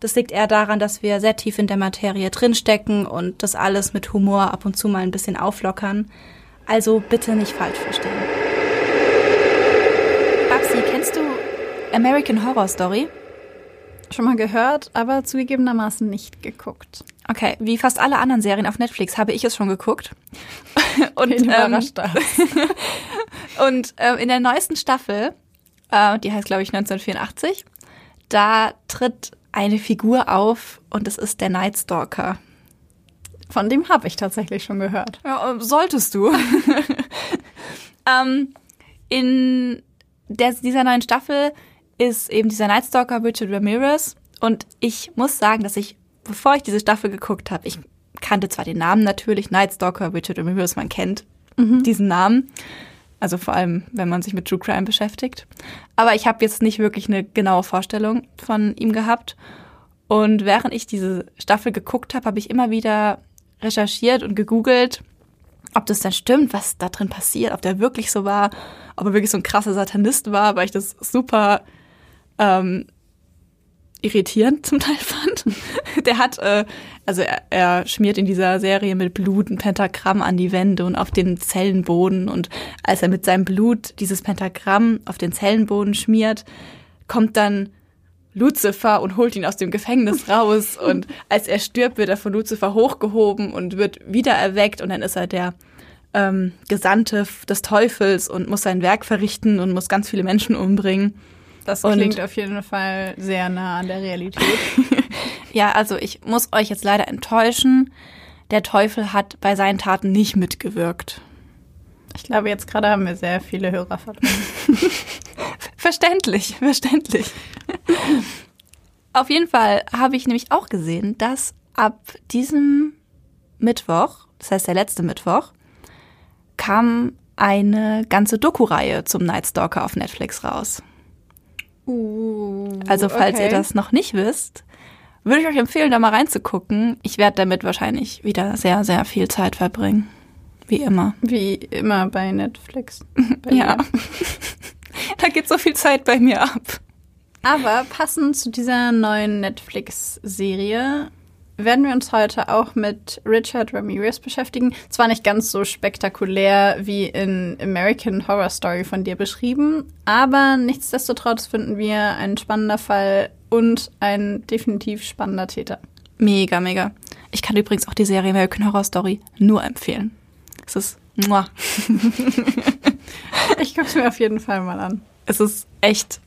Das liegt eher daran, dass wir sehr tief in der Materie drinstecken und das alles mit Humor ab und zu mal ein bisschen auflockern. Also bitte nicht falsch verstehen. Babsi, kennst du American Horror Story? Schon mal gehört, aber zugegebenermaßen nicht geguckt. Okay, wie fast alle anderen Serien auf Netflix habe ich es schon geguckt. Und, ähm, und äh, in der neuesten Staffel, äh, die heißt glaube ich 1984, da tritt eine Figur auf und es ist der Night Stalker. Von dem habe ich tatsächlich schon gehört. Ja, äh, solltest du. ähm, in der, dieser neuen Staffel ist eben dieser Night Stalker Richard Ramirez und ich muss sagen, dass ich, bevor ich diese Staffel geguckt habe, ich kannte zwar den Namen natürlich, Night Stalker Richard Ramirez, man kennt mhm. diesen Namen. Also vor allem, wenn man sich mit True Crime beschäftigt. Aber ich habe jetzt nicht wirklich eine genaue Vorstellung von ihm gehabt. Und während ich diese Staffel geguckt habe, habe ich immer wieder recherchiert und gegoogelt, ob das denn stimmt, was da drin passiert, ob der wirklich so war, ob er wirklich so ein krasser Satanist war, weil ich das super ähm, irritierend zum Teil fand. Der hat, äh, also er, er schmiert in dieser Serie mit Blut ein Pentagramm an die Wände und auf den Zellenboden. Und als er mit seinem Blut dieses Pentagramm auf den Zellenboden schmiert, kommt dann Lucifer und holt ihn aus dem Gefängnis raus. Und als er stirbt, wird er von Lucifer hochgehoben und wird wieder erweckt. Und dann ist er der ähm, Gesandte des Teufels und muss sein Werk verrichten und muss ganz viele Menschen umbringen. Das klingt und auf jeden Fall sehr nah an der Realität. ja, also ich muss euch jetzt leider enttäuschen. Der Teufel hat bei seinen Taten nicht mitgewirkt. Ich glaube, jetzt gerade haben wir sehr viele Hörer verloren. verständlich, verständlich. Auf jeden Fall habe ich nämlich auch gesehen, dass ab diesem Mittwoch, das heißt der letzte Mittwoch, kam eine ganze Doku-Reihe zum Night Stalker auf Netflix raus. Uh, also falls okay. ihr das noch nicht wisst, würde ich euch empfehlen, da mal reinzugucken. Ich werde damit wahrscheinlich wieder sehr, sehr viel Zeit verbringen. Wie immer. Wie immer bei Netflix. Bei ja. da geht so viel Zeit bei mir ab. Aber passend zu dieser neuen Netflix-Serie werden wir uns heute auch mit Richard Ramirez beschäftigen. Zwar nicht ganz so spektakulär wie in American Horror Story von dir beschrieben, aber nichtsdestotrotz finden wir ein spannender Fall und ein definitiv spannender Täter. Mega, mega. Ich kann übrigens auch die Serie American Horror Story nur empfehlen. Es ist muah. ich gucke es mir auf jeden Fall mal an. Es ist echt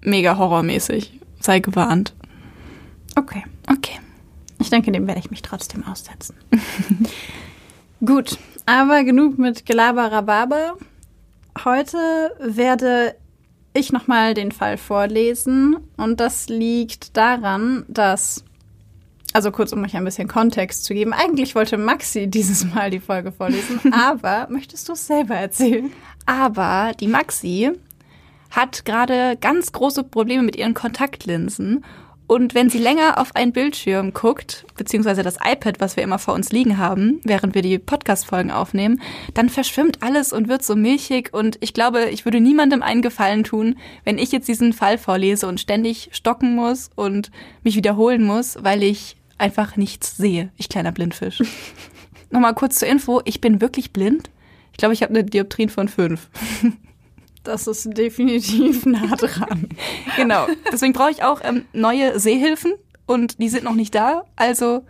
mega horrormäßig. Sei gewarnt. Okay. Ich denke, dem werde ich mich trotzdem aussetzen. Gut, aber genug mit Gelaber Heute werde ich nochmal den Fall vorlesen und das liegt daran, dass, also kurz um euch ein bisschen Kontext zu geben, eigentlich wollte Maxi dieses Mal die Folge vorlesen, aber möchtest du es selber erzählen? Aber die Maxi hat gerade ganz große Probleme mit ihren Kontaktlinsen und wenn sie länger auf einen Bildschirm guckt, beziehungsweise das iPad, was wir immer vor uns liegen haben, während wir die Podcast-Folgen aufnehmen, dann verschwimmt alles und wird so milchig. Und ich glaube, ich würde niemandem einen Gefallen tun, wenn ich jetzt diesen Fall vorlese und ständig stocken muss und mich wiederholen muss, weil ich einfach nichts sehe. Ich kleiner Blindfisch. Nochmal kurz zur Info, ich bin wirklich blind. Ich glaube, ich habe eine Dioptrien von fünf. Das ist definitiv nah dran. genau. Deswegen brauche ich auch ähm, neue Sehhilfen und die sind noch nicht da. Also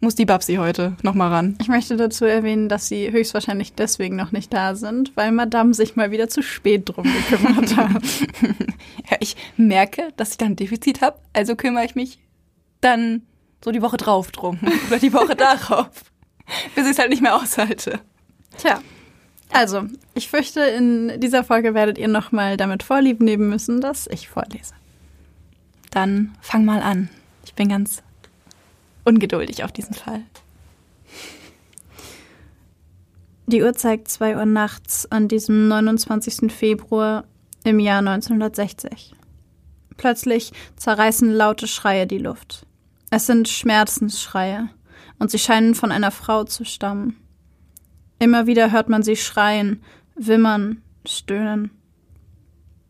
muss die Babsi heute noch mal ran. Ich möchte dazu erwähnen, dass sie höchstwahrscheinlich deswegen noch nicht da sind, weil Madame sich mal wieder zu spät drum gekümmert hat. ja, ich merke, dass ich da ein Defizit habe, also kümmere ich mich dann so die Woche drauf drum oder die Woche darauf, bis ich es halt nicht mehr aushalte. Tja, also, ich fürchte, in dieser Folge werdet ihr noch mal damit vorlieb nehmen müssen, dass ich vorlese. Dann fang mal an. Ich bin ganz ungeduldig auf diesen Fall. Die Uhr zeigt 2 Uhr nachts an diesem 29. Februar im Jahr 1960. Plötzlich zerreißen laute Schreie die Luft. Es sind Schmerzensschreie, und sie scheinen von einer Frau zu stammen. Immer wieder hört man sie schreien, wimmern, stöhnen.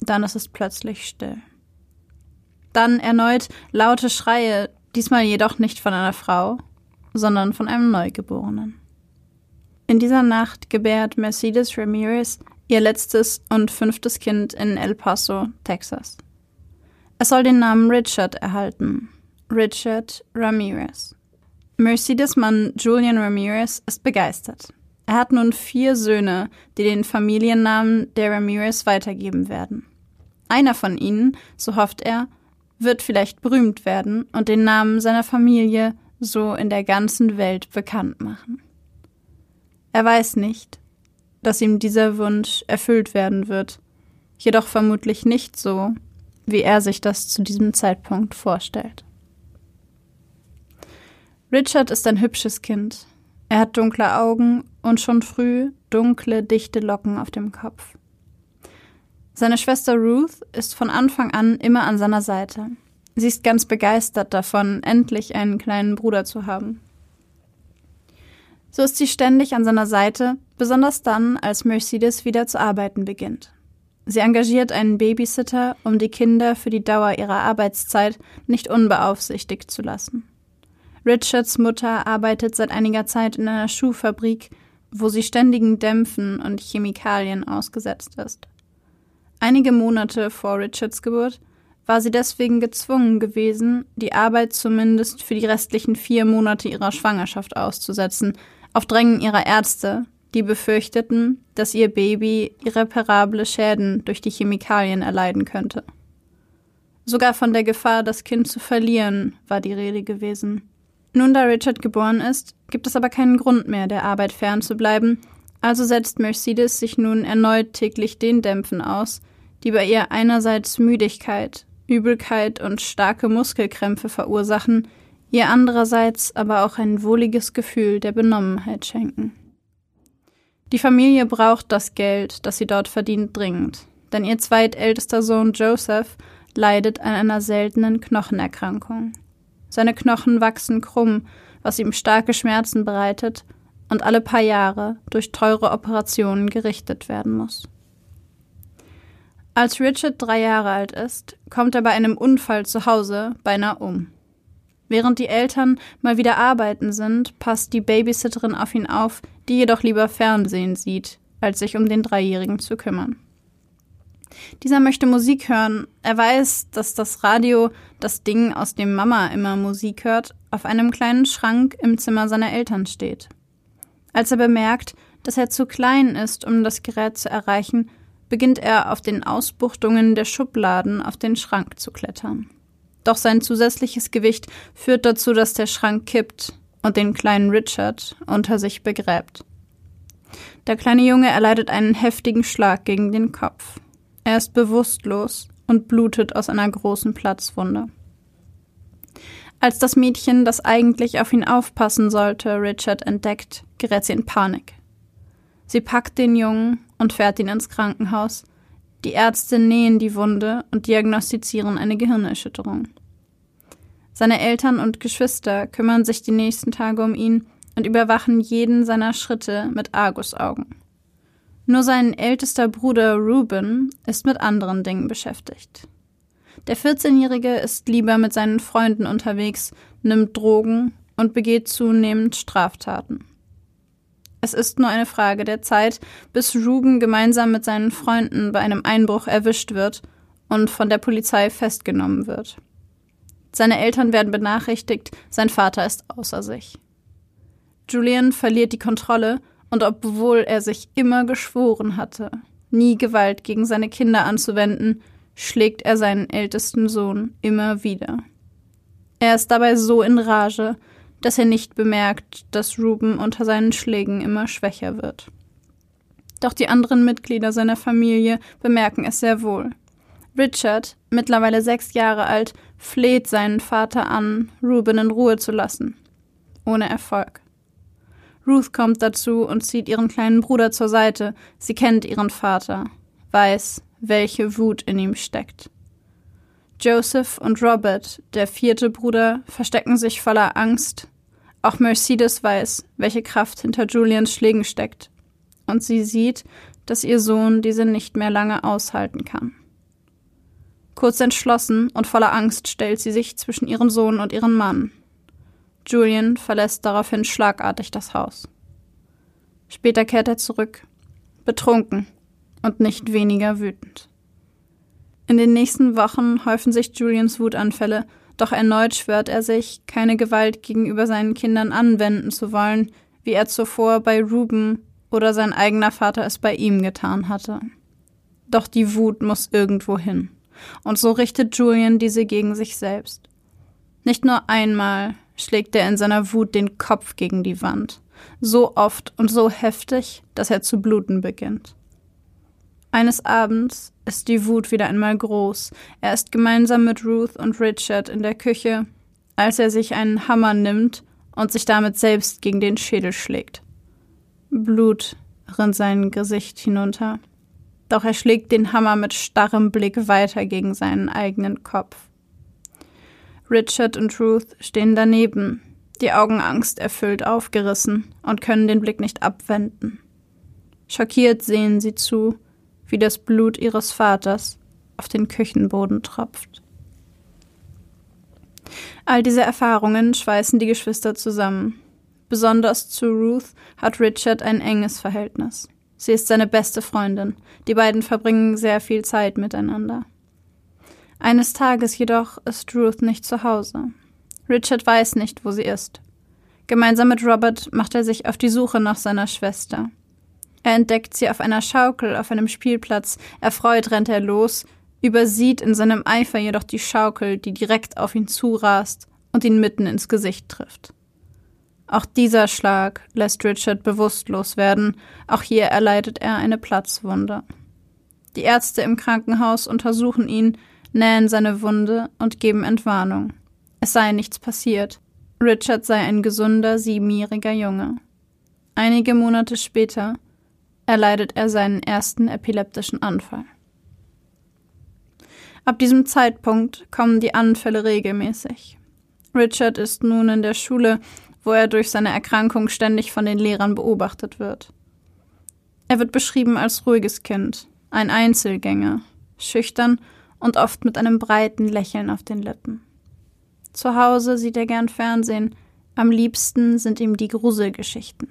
Dann ist es plötzlich still. Dann erneut laute Schreie, diesmal jedoch nicht von einer Frau, sondern von einem Neugeborenen. In dieser Nacht gebärt Mercedes Ramirez ihr letztes und fünftes Kind in El Paso, Texas. Es soll den Namen Richard erhalten. Richard Ramirez. Mercedes Mann Julian Ramirez ist begeistert. Er hat nun vier Söhne, die den Familiennamen der Ramirez weitergeben werden. Einer von ihnen, so hofft er, wird vielleicht berühmt werden und den Namen seiner Familie so in der ganzen Welt bekannt machen. Er weiß nicht, dass ihm dieser Wunsch erfüllt werden wird, jedoch vermutlich nicht so, wie er sich das zu diesem Zeitpunkt vorstellt. Richard ist ein hübsches Kind, er hat dunkle Augen und schon früh dunkle, dichte Locken auf dem Kopf. Seine Schwester Ruth ist von Anfang an immer an seiner Seite. Sie ist ganz begeistert davon, endlich einen kleinen Bruder zu haben. So ist sie ständig an seiner Seite, besonders dann, als Mercedes wieder zu arbeiten beginnt. Sie engagiert einen Babysitter, um die Kinder für die Dauer ihrer Arbeitszeit nicht unbeaufsichtigt zu lassen. Richards Mutter arbeitet seit einiger Zeit in einer Schuhfabrik, wo sie ständigen Dämpfen und Chemikalien ausgesetzt ist. Einige Monate vor Richards Geburt war sie deswegen gezwungen gewesen, die Arbeit zumindest für die restlichen vier Monate ihrer Schwangerschaft auszusetzen, auf Drängen ihrer Ärzte, die befürchteten, dass ihr Baby irreparable Schäden durch die Chemikalien erleiden könnte. Sogar von der Gefahr, das Kind zu verlieren, war die Rede gewesen. Nun, da Richard geboren ist, gibt es aber keinen Grund mehr, der Arbeit fernzubleiben, also setzt Mercedes sich nun erneut täglich den Dämpfen aus, die bei ihr einerseits Müdigkeit, Übelkeit und starke Muskelkrämpfe verursachen, ihr andererseits aber auch ein wohliges Gefühl der Benommenheit schenken. Die Familie braucht das Geld, das sie dort verdient, dringend, denn ihr zweitältester Sohn Joseph leidet an einer seltenen Knochenerkrankung. Seine Knochen wachsen krumm, was ihm starke Schmerzen bereitet und alle paar Jahre durch teure Operationen gerichtet werden muss. Als Richard drei Jahre alt ist, kommt er bei einem Unfall zu Hause beinahe um. Während die Eltern mal wieder arbeiten sind, passt die Babysitterin auf ihn auf, die jedoch lieber Fernsehen sieht, als sich um den Dreijährigen zu kümmern. Dieser möchte Musik hören. Er weiß, dass das Radio, das Ding, aus dem Mama immer Musik hört, auf einem kleinen Schrank im Zimmer seiner Eltern steht. Als er bemerkt, dass er zu klein ist, um das Gerät zu erreichen, beginnt er auf den Ausbuchtungen der Schubladen auf den Schrank zu klettern. Doch sein zusätzliches Gewicht führt dazu, dass der Schrank kippt und den kleinen Richard unter sich begräbt. Der kleine Junge erleidet einen heftigen Schlag gegen den Kopf. Er ist bewusstlos und blutet aus einer großen Platzwunde. Als das Mädchen, das eigentlich auf ihn aufpassen sollte, Richard entdeckt, gerät sie in Panik. Sie packt den Jungen und fährt ihn ins Krankenhaus. Die Ärzte nähen die Wunde und diagnostizieren eine Gehirnerschütterung. Seine Eltern und Geschwister kümmern sich die nächsten Tage um ihn und überwachen jeden seiner Schritte mit Argusaugen. Nur sein ältester Bruder Ruben ist mit anderen Dingen beschäftigt. Der 14-Jährige ist lieber mit seinen Freunden unterwegs, nimmt Drogen und begeht zunehmend Straftaten. Es ist nur eine Frage der Zeit, bis Ruben gemeinsam mit seinen Freunden bei einem Einbruch erwischt wird und von der Polizei festgenommen wird. Seine Eltern werden benachrichtigt, sein Vater ist außer sich. Julian verliert die Kontrolle und obwohl er sich immer geschworen hatte, nie Gewalt gegen seine Kinder anzuwenden, schlägt er seinen ältesten Sohn immer wieder. Er ist dabei so in Rage, dass er nicht bemerkt, dass Ruben unter seinen Schlägen immer schwächer wird. Doch die anderen Mitglieder seiner Familie bemerken es sehr wohl. Richard, mittlerweile sechs Jahre alt, fleht seinen Vater an, Ruben in Ruhe zu lassen. Ohne Erfolg. Ruth kommt dazu und zieht ihren kleinen Bruder zur Seite. Sie kennt ihren Vater, weiß, welche Wut in ihm steckt. Joseph und Robert, der vierte Bruder, verstecken sich voller Angst. Auch Mercedes weiß, welche Kraft hinter Julians Schlägen steckt. Und sie sieht, dass ihr Sohn diese nicht mehr lange aushalten kann. Kurz entschlossen und voller Angst stellt sie sich zwischen ihren Sohn und ihren Mann. Julian verlässt daraufhin schlagartig das Haus. Später kehrt er zurück, betrunken und nicht weniger wütend. In den nächsten Wochen häufen sich Julians Wutanfälle, doch erneut schwört er sich, keine Gewalt gegenüber seinen Kindern anwenden zu wollen, wie er zuvor bei Ruben oder sein eigener Vater es bei ihm getan hatte. Doch die Wut muss irgendwo hin. Und so richtet Julian diese gegen sich selbst. Nicht nur einmal schlägt er in seiner Wut den Kopf gegen die Wand, so oft und so heftig, dass er zu bluten beginnt. Eines Abends ist die Wut wieder einmal groß. Er ist gemeinsam mit Ruth und Richard in der Küche, als er sich einen Hammer nimmt und sich damit selbst gegen den Schädel schlägt. Blut rinnt sein Gesicht hinunter. Doch er schlägt den Hammer mit starrem Blick weiter gegen seinen eigenen Kopf. Richard und Ruth stehen daneben, die Augen angsterfüllt aufgerissen und können den Blick nicht abwenden. Schockiert sehen sie zu, wie das Blut ihres Vaters auf den Küchenboden tropft. All diese Erfahrungen schweißen die Geschwister zusammen. Besonders zu Ruth hat Richard ein enges Verhältnis. Sie ist seine beste Freundin. Die beiden verbringen sehr viel Zeit miteinander. Eines Tages jedoch ist Ruth nicht zu Hause. Richard weiß nicht, wo sie ist. Gemeinsam mit Robert macht er sich auf die Suche nach seiner Schwester. Er entdeckt sie auf einer Schaukel auf einem Spielplatz. Erfreut rennt er los, übersieht in seinem Eifer jedoch die Schaukel, die direkt auf ihn zurast und ihn mitten ins Gesicht trifft. Auch dieser Schlag lässt Richard bewusstlos werden, auch hier erleidet er eine Platzwunde. Die Ärzte im Krankenhaus untersuchen ihn, nähen seine Wunde und geben Entwarnung. Es sei nichts passiert. Richard sei ein gesunder siebenjähriger Junge. Einige Monate später erleidet er seinen ersten epileptischen Anfall. Ab diesem Zeitpunkt kommen die Anfälle regelmäßig. Richard ist nun in der Schule, wo er durch seine Erkrankung ständig von den Lehrern beobachtet wird. Er wird beschrieben als ruhiges Kind, ein Einzelgänger, schüchtern und oft mit einem breiten Lächeln auf den Lippen. Zu Hause sieht er gern Fernsehen, am liebsten sind ihm die Gruselgeschichten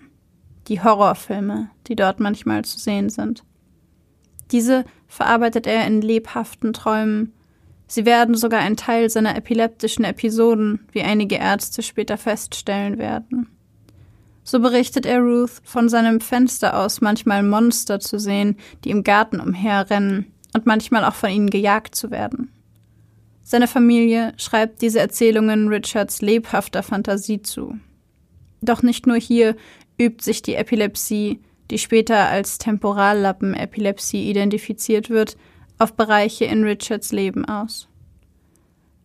die Horrorfilme, die dort manchmal zu sehen sind. Diese verarbeitet er in lebhaften Träumen. Sie werden sogar ein Teil seiner epileptischen Episoden, wie einige Ärzte später feststellen werden. So berichtet er Ruth von seinem Fenster aus manchmal Monster zu sehen, die im Garten umherrennen und manchmal auch von ihnen gejagt zu werden. Seine Familie schreibt diese Erzählungen Richards lebhafter Fantasie zu. Doch nicht nur hier übt sich die Epilepsie, die später als Temporallappenepilepsie identifiziert wird, auf Bereiche in Richards Leben aus.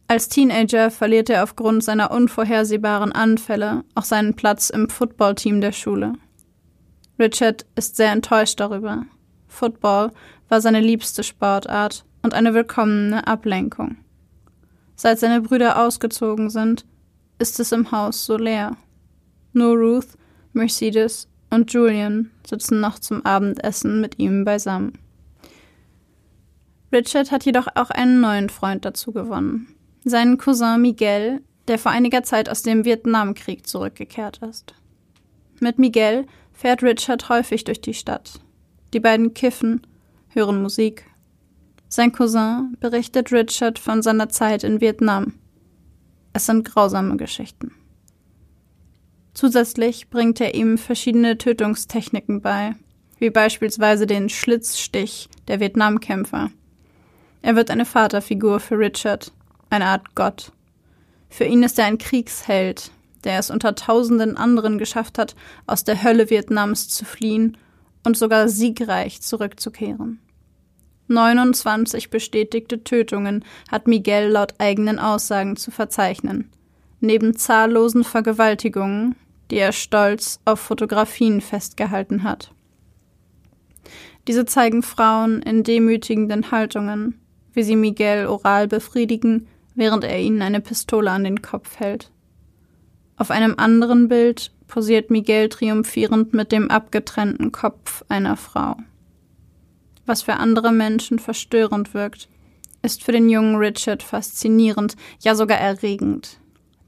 Als Teenager verliert er aufgrund seiner unvorhersehbaren Anfälle auch seinen Platz im Footballteam der Schule. Richard ist sehr enttäuscht darüber. Football war seine liebste Sportart und eine willkommene Ablenkung. Seit seine Brüder ausgezogen sind, ist es im Haus so leer. Nur Ruth Mercedes und Julian sitzen noch zum Abendessen mit ihm beisammen. Richard hat jedoch auch einen neuen Freund dazu gewonnen. Seinen Cousin Miguel, der vor einiger Zeit aus dem Vietnamkrieg zurückgekehrt ist. Mit Miguel fährt Richard häufig durch die Stadt. Die beiden kiffen, hören Musik. Sein Cousin berichtet Richard von seiner Zeit in Vietnam. Es sind grausame Geschichten. Zusätzlich bringt er ihm verschiedene Tötungstechniken bei, wie beispielsweise den Schlitzstich der Vietnamkämpfer. Er wird eine Vaterfigur für Richard, eine Art Gott. Für ihn ist er ein Kriegsheld, der es unter tausenden anderen geschafft hat, aus der Hölle Vietnams zu fliehen und sogar siegreich zurückzukehren. 29 bestätigte Tötungen hat Miguel laut eigenen Aussagen zu verzeichnen, neben zahllosen Vergewaltigungen, die er stolz auf Fotografien festgehalten hat. Diese zeigen Frauen in demütigenden Haltungen, wie sie Miguel oral befriedigen, während er ihnen eine Pistole an den Kopf hält. Auf einem anderen Bild posiert Miguel triumphierend mit dem abgetrennten Kopf einer Frau. Was für andere Menschen verstörend wirkt, ist für den jungen Richard faszinierend, ja sogar erregend.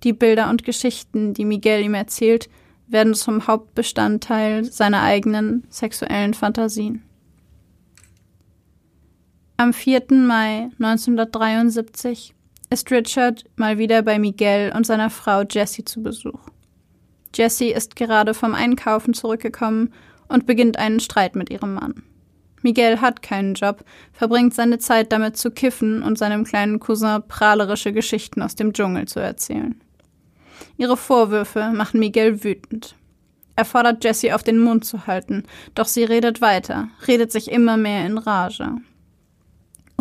Die Bilder und Geschichten, die Miguel ihm erzählt, werden zum Hauptbestandteil seiner eigenen sexuellen Fantasien. Am 4. Mai 1973 ist Richard mal wieder bei Miguel und seiner Frau Jessie zu Besuch. Jessie ist gerade vom Einkaufen zurückgekommen und beginnt einen Streit mit ihrem Mann. Miguel hat keinen Job, verbringt seine Zeit damit zu kiffen und seinem kleinen Cousin prahlerische Geschichten aus dem Dschungel zu erzählen. Ihre Vorwürfe machen Miguel wütend. Er fordert Jessie auf den Mund zu halten, doch sie redet weiter, redet sich immer mehr in Rage.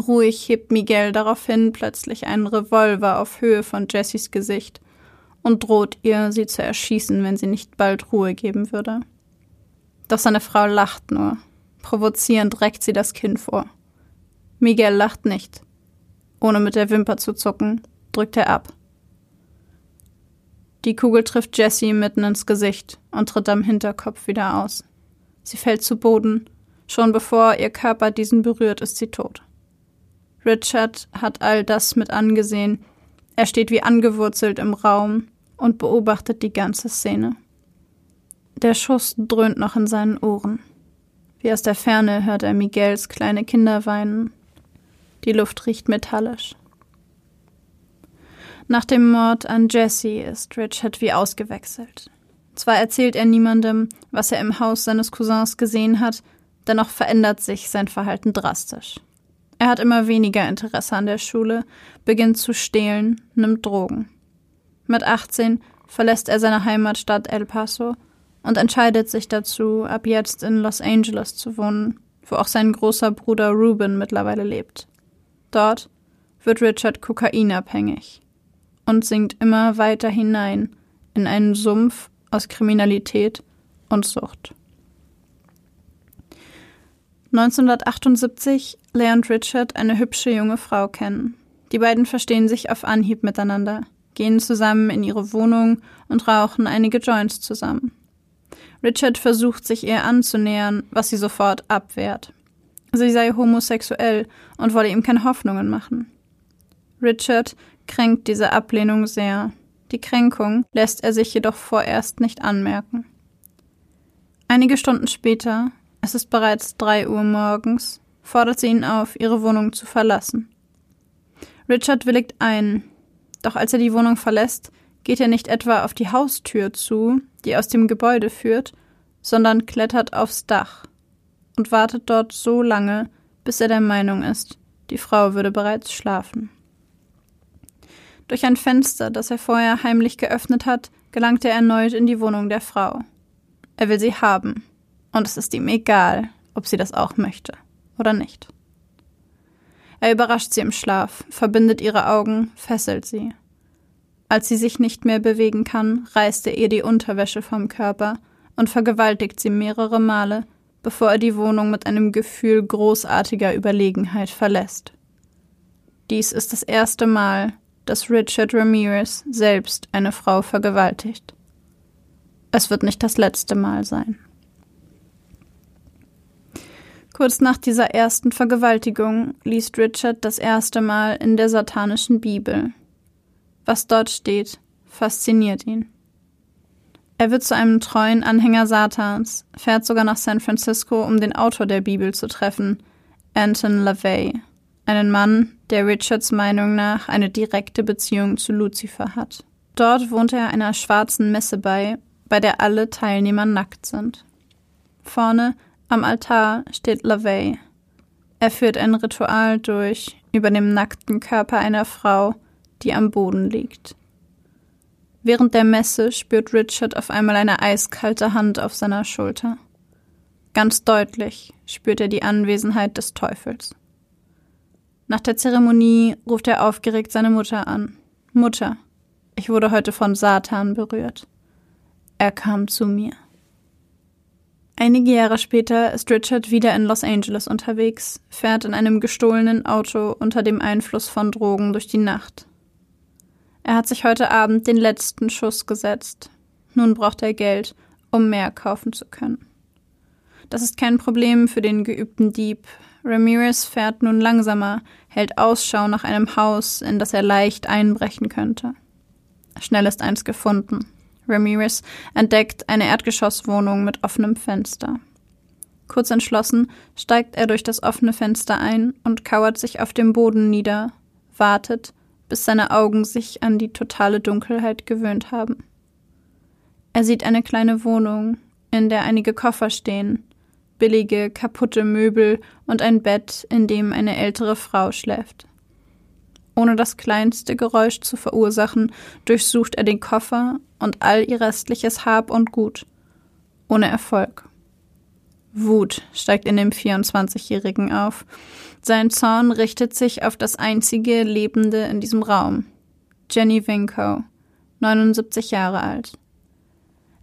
Ruhig hebt Miguel daraufhin plötzlich einen Revolver auf Höhe von Jessies Gesicht und droht ihr, sie zu erschießen, wenn sie nicht bald Ruhe geben würde. Doch seine Frau lacht nur. Provozierend reckt sie das Kinn vor. Miguel lacht nicht. Ohne mit der Wimper zu zucken, drückt er ab. Die Kugel trifft Jessie mitten ins Gesicht und tritt am Hinterkopf wieder aus. Sie fällt zu Boden. Schon bevor ihr Körper diesen berührt, ist sie tot. Richard hat all das mit angesehen. Er steht wie angewurzelt im Raum und beobachtet die ganze Szene. Der Schuss dröhnt noch in seinen Ohren. Wie aus der Ferne hört er Miguels kleine Kinder weinen. Die Luft riecht metallisch. Nach dem Mord an Jesse ist Richard wie ausgewechselt. Zwar erzählt er niemandem, was er im Haus seines Cousins gesehen hat, dennoch verändert sich sein Verhalten drastisch. Er hat immer weniger Interesse an der Schule, beginnt zu stehlen, nimmt Drogen. Mit 18 verlässt er seine Heimatstadt El Paso und entscheidet sich dazu, ab jetzt in Los Angeles zu wohnen, wo auch sein großer Bruder Ruben mittlerweile lebt. Dort wird Richard kokainabhängig und sinkt immer weiter hinein in einen Sumpf aus Kriminalität und Sucht. 1978 lernt Richard eine hübsche junge Frau kennen. Die beiden verstehen sich auf Anhieb miteinander, gehen zusammen in ihre Wohnung und rauchen einige Joints zusammen. Richard versucht sich ihr anzunähern, was sie sofort abwehrt. Sie sei homosexuell und wolle ihm keine Hoffnungen machen. Richard kränkt diese Ablehnung sehr. Die Kränkung lässt er sich jedoch vorerst nicht anmerken. Einige Stunden später, es ist bereits drei Uhr morgens, fordert sie ihn auf, ihre Wohnung zu verlassen. Richard willigt ein, doch als er die Wohnung verlässt, geht er nicht etwa auf die Haustür zu, die aus dem Gebäude führt, sondern klettert aufs Dach und wartet dort so lange, bis er der Meinung ist, die Frau würde bereits schlafen. Durch ein Fenster, das er vorher heimlich geöffnet hat, gelangt er erneut in die Wohnung der Frau. Er will sie haben, und es ist ihm egal, ob sie das auch möchte oder nicht. Er überrascht sie im Schlaf, verbindet ihre Augen, fesselt sie. Als sie sich nicht mehr bewegen kann, reißt er ihr die Unterwäsche vom Körper und vergewaltigt sie mehrere Male, bevor er die Wohnung mit einem Gefühl großartiger Überlegenheit verlässt. Dies ist das erste Mal, dass Richard Ramirez selbst eine Frau vergewaltigt. Es wird nicht das letzte Mal sein. Kurz nach dieser ersten Vergewaltigung liest Richard das erste Mal in der satanischen Bibel. Was dort steht, fasziniert ihn. Er wird zu einem treuen Anhänger Satans, fährt sogar nach San Francisco, um den Autor der Bibel zu treffen, Anton LaVey, einen Mann, der Richards Meinung nach eine direkte Beziehung zu Lucifer hat. Dort wohnt er einer schwarzen Messe bei, bei der alle Teilnehmer nackt sind. Vorne am Altar steht LaVey. Er führt ein Ritual durch über dem nackten Körper einer Frau, die am Boden liegt. Während der Messe spürt Richard auf einmal eine eiskalte Hand auf seiner Schulter. Ganz deutlich spürt er die Anwesenheit des Teufels. Nach der Zeremonie ruft er aufgeregt seine Mutter an. Mutter, ich wurde heute von Satan berührt. Er kam zu mir. Einige Jahre später ist Richard wieder in Los Angeles unterwegs, fährt in einem gestohlenen Auto unter dem Einfluss von Drogen durch die Nacht. Er hat sich heute Abend den letzten Schuss gesetzt. Nun braucht er Geld, um mehr kaufen zu können. Das ist kein Problem für den geübten Dieb. Ramirez fährt nun langsamer, hält Ausschau nach einem Haus, in das er leicht einbrechen könnte. Schnell ist eins gefunden. Ramirez entdeckt eine Erdgeschosswohnung mit offenem Fenster. Kurz entschlossen steigt er durch das offene Fenster ein und kauert sich auf dem Boden nieder, wartet, bis seine Augen sich an die totale Dunkelheit gewöhnt haben. Er sieht eine kleine Wohnung, in der einige Koffer stehen, billige, kaputte Möbel und ein Bett, in dem eine ältere Frau schläft. Ohne das kleinste Geräusch zu verursachen, durchsucht er den Koffer und all ihr restliches Hab und Gut. Ohne Erfolg. Wut steigt in dem 24-Jährigen auf. Sein Zorn richtet sich auf das einzige Lebende in diesem Raum. Jenny Winko, 79 Jahre alt.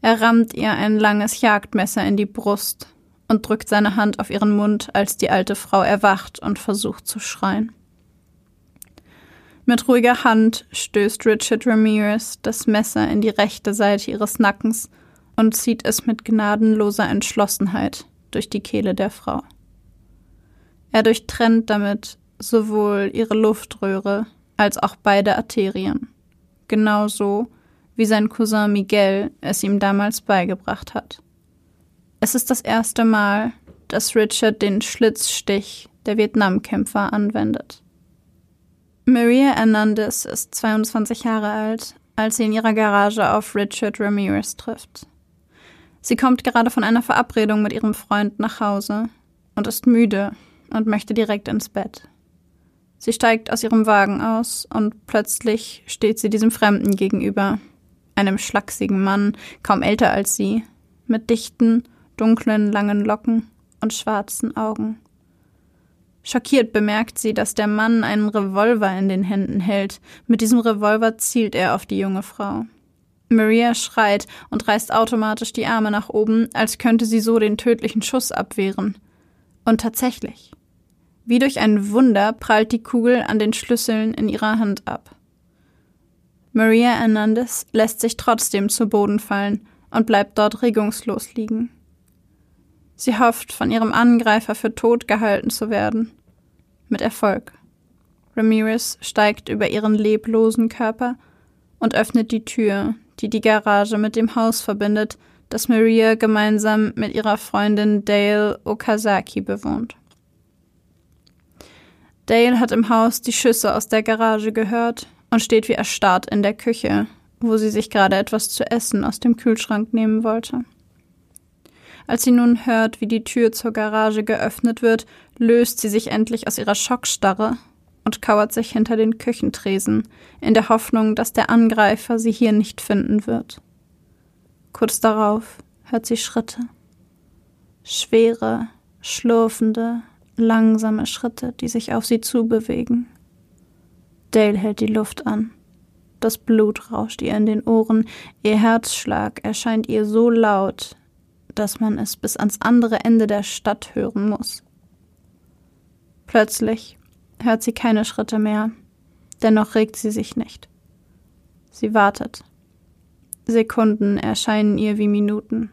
Er rammt ihr ein langes Jagdmesser in die Brust und drückt seine Hand auf ihren Mund, als die alte Frau erwacht und versucht zu schreien. Mit ruhiger Hand stößt Richard Ramirez das Messer in die rechte Seite ihres Nackens und zieht es mit gnadenloser Entschlossenheit durch die Kehle der Frau. Er durchtrennt damit sowohl ihre Luftröhre als auch beide Arterien, genauso wie sein Cousin Miguel es ihm damals beigebracht hat. Es ist das erste Mal, dass Richard den Schlitzstich der Vietnamkämpfer anwendet. Maria Hernandez ist 22 Jahre alt, als sie in ihrer Garage auf Richard Ramirez trifft. Sie kommt gerade von einer Verabredung mit ihrem Freund nach Hause und ist müde und möchte direkt ins Bett. Sie steigt aus ihrem Wagen aus und plötzlich steht sie diesem Fremden gegenüber, einem schlachsigen Mann, kaum älter als sie, mit dichten, dunklen, langen Locken und schwarzen Augen. Schockiert bemerkt sie, dass der Mann einen Revolver in den Händen hält. Mit diesem Revolver zielt er auf die junge Frau. Maria schreit und reißt automatisch die Arme nach oben, als könnte sie so den tödlichen Schuss abwehren. Und tatsächlich. Wie durch ein Wunder prallt die Kugel an den Schlüsseln in ihrer Hand ab. Maria Hernandez lässt sich trotzdem zu Boden fallen und bleibt dort regungslos liegen. Sie hofft, von ihrem Angreifer für tot gehalten zu werden. Mit Erfolg. Ramirez steigt über ihren leblosen Körper und öffnet die Tür, die die Garage mit dem Haus verbindet, das Maria gemeinsam mit ihrer Freundin Dale Okazaki bewohnt. Dale hat im Haus die Schüsse aus der Garage gehört und steht wie erstarrt in der Küche, wo sie sich gerade etwas zu essen aus dem Kühlschrank nehmen wollte. Als sie nun hört, wie die Tür zur Garage geöffnet wird, löst sie sich endlich aus ihrer Schockstarre und kauert sich hinter den Küchentresen, in der Hoffnung, dass der Angreifer sie hier nicht finden wird. Kurz darauf hört sie Schritte. Schwere, schlurfende, langsame Schritte, die sich auf sie zubewegen. Dale hält die Luft an. Das Blut rauscht ihr in den Ohren, ihr Herzschlag erscheint ihr so laut, dass man es bis ans andere Ende der Stadt hören muss. Plötzlich hört sie keine Schritte mehr, dennoch regt sie sich nicht. Sie wartet. Sekunden erscheinen ihr wie Minuten.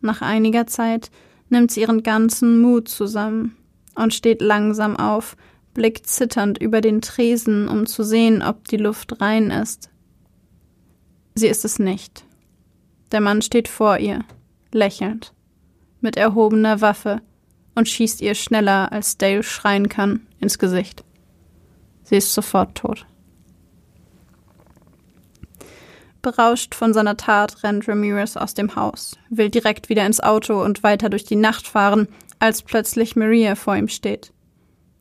Nach einiger Zeit nimmt sie ihren ganzen Mut zusammen und steht langsam auf, blickt zitternd über den Tresen, um zu sehen, ob die Luft rein ist. Sie ist es nicht. Der Mann steht vor ihr, lächelnd, mit erhobener Waffe und schießt ihr schneller, als Dale schreien kann, ins Gesicht. Sie ist sofort tot. Berauscht von seiner Tat rennt Ramirez aus dem Haus, will direkt wieder ins Auto und weiter durch die Nacht fahren, als plötzlich Maria vor ihm steht.